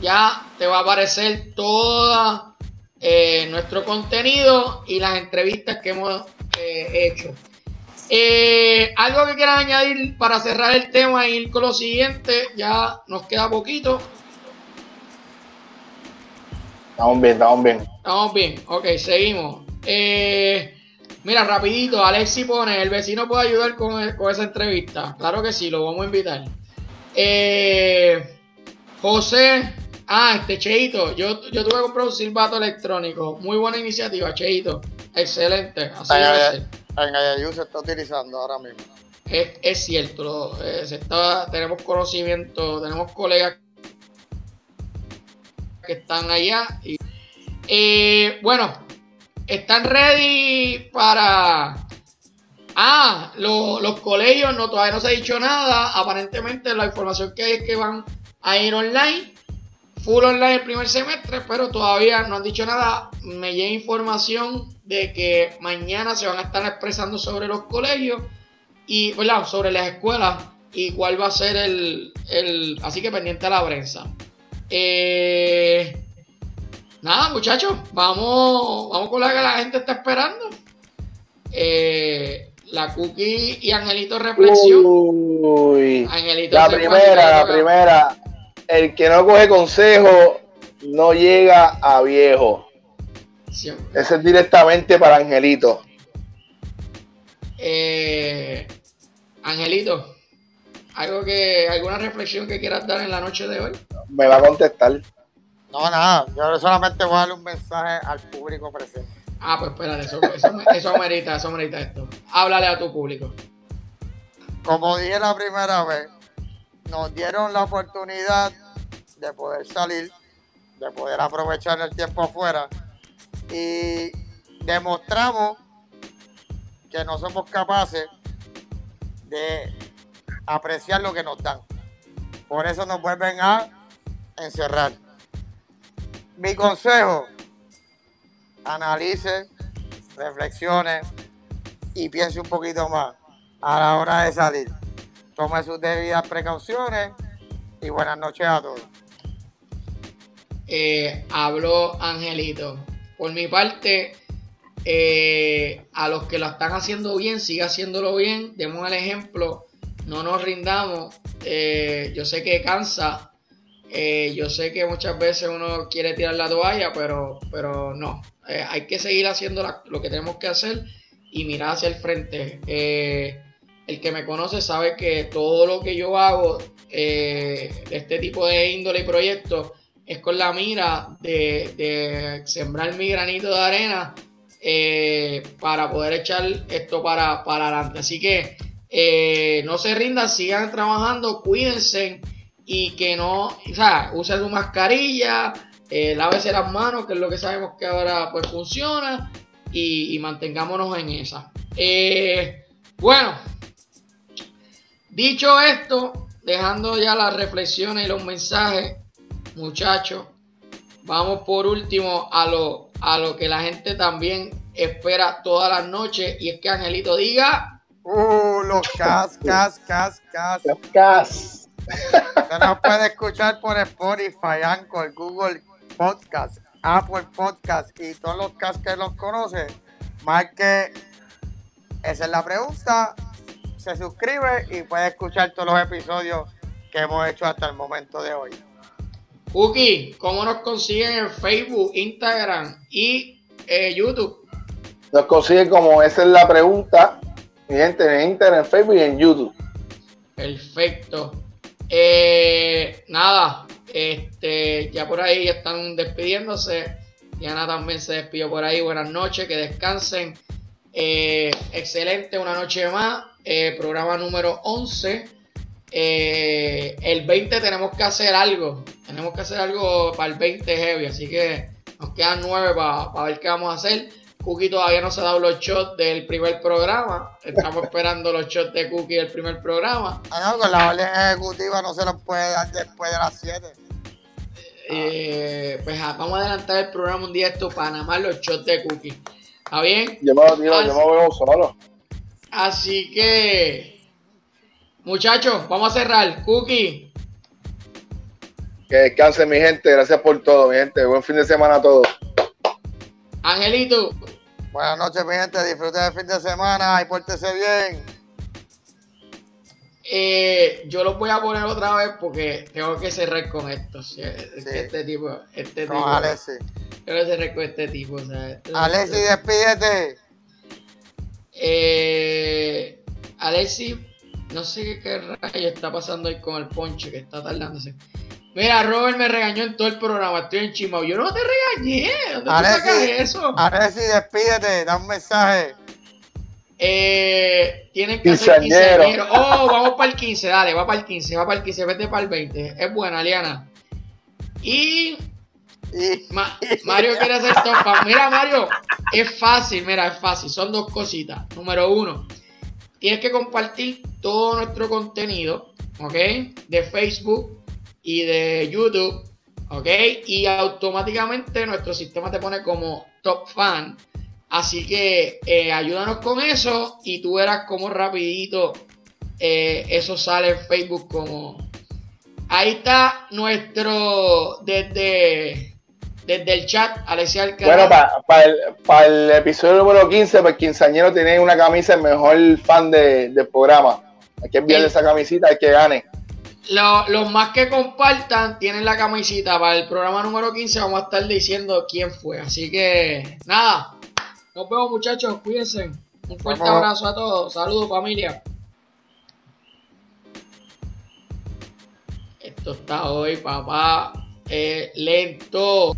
ya te va a aparecer todo eh, nuestro contenido y las entrevistas que hemos eh, hecho. Eh, algo que quieran añadir para cerrar el tema y ir con lo siguiente, ya nos queda poquito. Estamos bien, estamos bien. Estamos bien, ok, seguimos. Eh, mira, rapidito, Alexi pone, el vecino puede ayudar con, con, esa entrevista. Claro que sí, lo vamos a invitar. Eh, José, ah, este Cheito, yo, yo tuve que comprar un silbato electrónico. Muy buena iniciativa, Cheito. Excelente. Así ser. En Ayayú se está utilizando ahora mismo. Es, es cierto, lo- eh, se está, tenemos conocimiento, tenemos colegas que están allá. Y, Eh, bueno, están ready para... Ah, lo- los colegios no todavía no se ha dicho nada. Aparentemente la información que hay es que van a ir online. Full online el primer semestre, pero todavía no han dicho nada. Me llega información de que mañana se van a estar expresando sobre los colegios y ¿verdad? sobre las escuelas y cuál va a ser el, el- así que pendiente a la prensa Eh, nada muchachos vamos vamos con la que la gente está esperando Eh, la cookie y Angelito reflexión Uy. Angelito La primera, la primera. El que no coge consejo no llega a viejo. Siempre. Ese es directamente para Angelito. Eh, Angelito algo que alguna reflexión que quieras dar en la noche de hoy Me va a contestar. No, nada, yo solamente voy a darle un mensaje al público presente. Ah, pues espérate, eso, eso, eso merita, eso merita esto. Háblale a tu público. Como dije la primera vez, nos dieron la oportunidad de poder salir, de poder aprovechar el tiempo afuera y demostramos que no somos capaces de apreciar lo que nos dan. Por eso nos vuelven a encerrar. Mi consejo, analice, reflexione y piense un poquito más a la hora de salir. Tome sus debidas precauciones y buenas noches a todos. Eh, habló Angelito. Por mi parte, eh, a los que lo están haciendo bien, siga haciéndolo bien. Demos el ejemplo. No nos rindamos. Eh, yo sé que cansa. Eh, yo sé que muchas veces uno quiere tirar la toalla, pero, pero no. Hay que seguir haciendo lo que tenemos que hacer y mirar hacia el frente. El que me conoce sabe que todo lo que yo hago eh, este tipo de índole y proyectos es con la mira de, sembrar mi granito de arena eh, para poder echar esto para, para adelante. Así que eh, no se rindan, sigan trabajando, cuídense y que no, o sea, usen su mascarilla, eh, lávese las manos, que es lo que sabemos que ahora pues funciona y, y mantengámonos en esa. Bueno, dicho esto, dejando ya las reflexiones y los mensajes, muchachos, vamos por último a lo, a lo que la gente también espera todas las noches y es que Angelito diga... Uh, los cas, <laughs> cas, cas, cas. Cas. Usted nos puede escuchar por Spotify, Anchor, Google Podcast, Apple Podcast y todos los cas que los conoce. Marque, esa es la pregunta. Se suscribe y puede escuchar todos los episodios que hemos hecho hasta el momento de hoy. Cookie, ¿cómo nos consiguen en Facebook, Instagram y eh, YouTube? Nos consiguen como esa es la pregunta. Mi gente en Instagram, en Facebook y en YouTube. Perfecto. Eh, nada, este, ya por ahí están despidiéndose. Diana también se despidió por ahí. Buenas noches, que descansen. Eh, excelente, una noche más. Eh, programa número 11. Eh, el 20 tenemos que hacer algo. Tenemos que hacer algo para el 20 heavy. Así que nos quedan 9 para ver qué vamos a hacer. Cookie todavía no se ha dado los shots del primer programa. Estamos esperando los shots de Cookie del primer programa. Ah, no, con la orden ejecutiva no se los puede dar después de las 7. Eh, pues ah, vamos a adelantar el programa un día esto para nada más los shots de Cookie. ¿Está bien? Yo me lo tiro, yo me veo solo. Así que, muchachos, vamos a cerrar. Cookie, Que descansen mi gente, gracias por todo, mi gente. Buen fin de semana a todos. Angelito, Buenas noches, mi gente. Disfruten el fin de semana y pórtese bien. eh, yo los voy a poner otra vez porque tengo que cerrar con esto. o sea, es que Sí. Este tipo, este Con tipo, Alexi. tengo que cerrar con este tipo. este- Alexi, despídete. Eh, Alexi, no sé qué, qué rayo está pasando ahí con el ponche que está tardándose. Mira, Robert me regañó en todo el programa, estoy en Chimao. Yo no te regañé, ¿dónde tú Alexi, sacas eso? Alexi, despídete. Da un mensaje. Eh, tienen que hacer Quinceañero. quinceañero. Oh, vamos para el 15, dale, va para el 15, va para el 15, vete para el 20. Es buena, Liana. Y <laughs> Ma- Mario quiere hacer top fan. Mira, Mario, es fácil, mira, es fácil. Son dos cositas. Número uno, tienes que compartir todo nuestro contenido, ¿ok? De Facebook y de YouTube, ¿ok? Y automáticamente nuestro sistema te pone como top fan. Así que eh, ayúdanos con eso y tú verás cómo rapidito eh, eso sale en Facebook como... Ahí está nuestro desde, desde el chat, Alexia Alcaraz. Bueno, para el, pa el episodio número 15, para el quinceañero tiene una camisa, el mejor fan de- del programa. Hay que enviarle Sí. esa camisita al que gane. Lo- los más que compartan tienen la camisita para el programa número 15. Vamos a estar diciendo quién fue. Así que nada, nos vemos muchachos, cuídense. Un fuerte Vamos. abrazo a todos. Saludos familia. Esto está hoy, papá, eh, lento.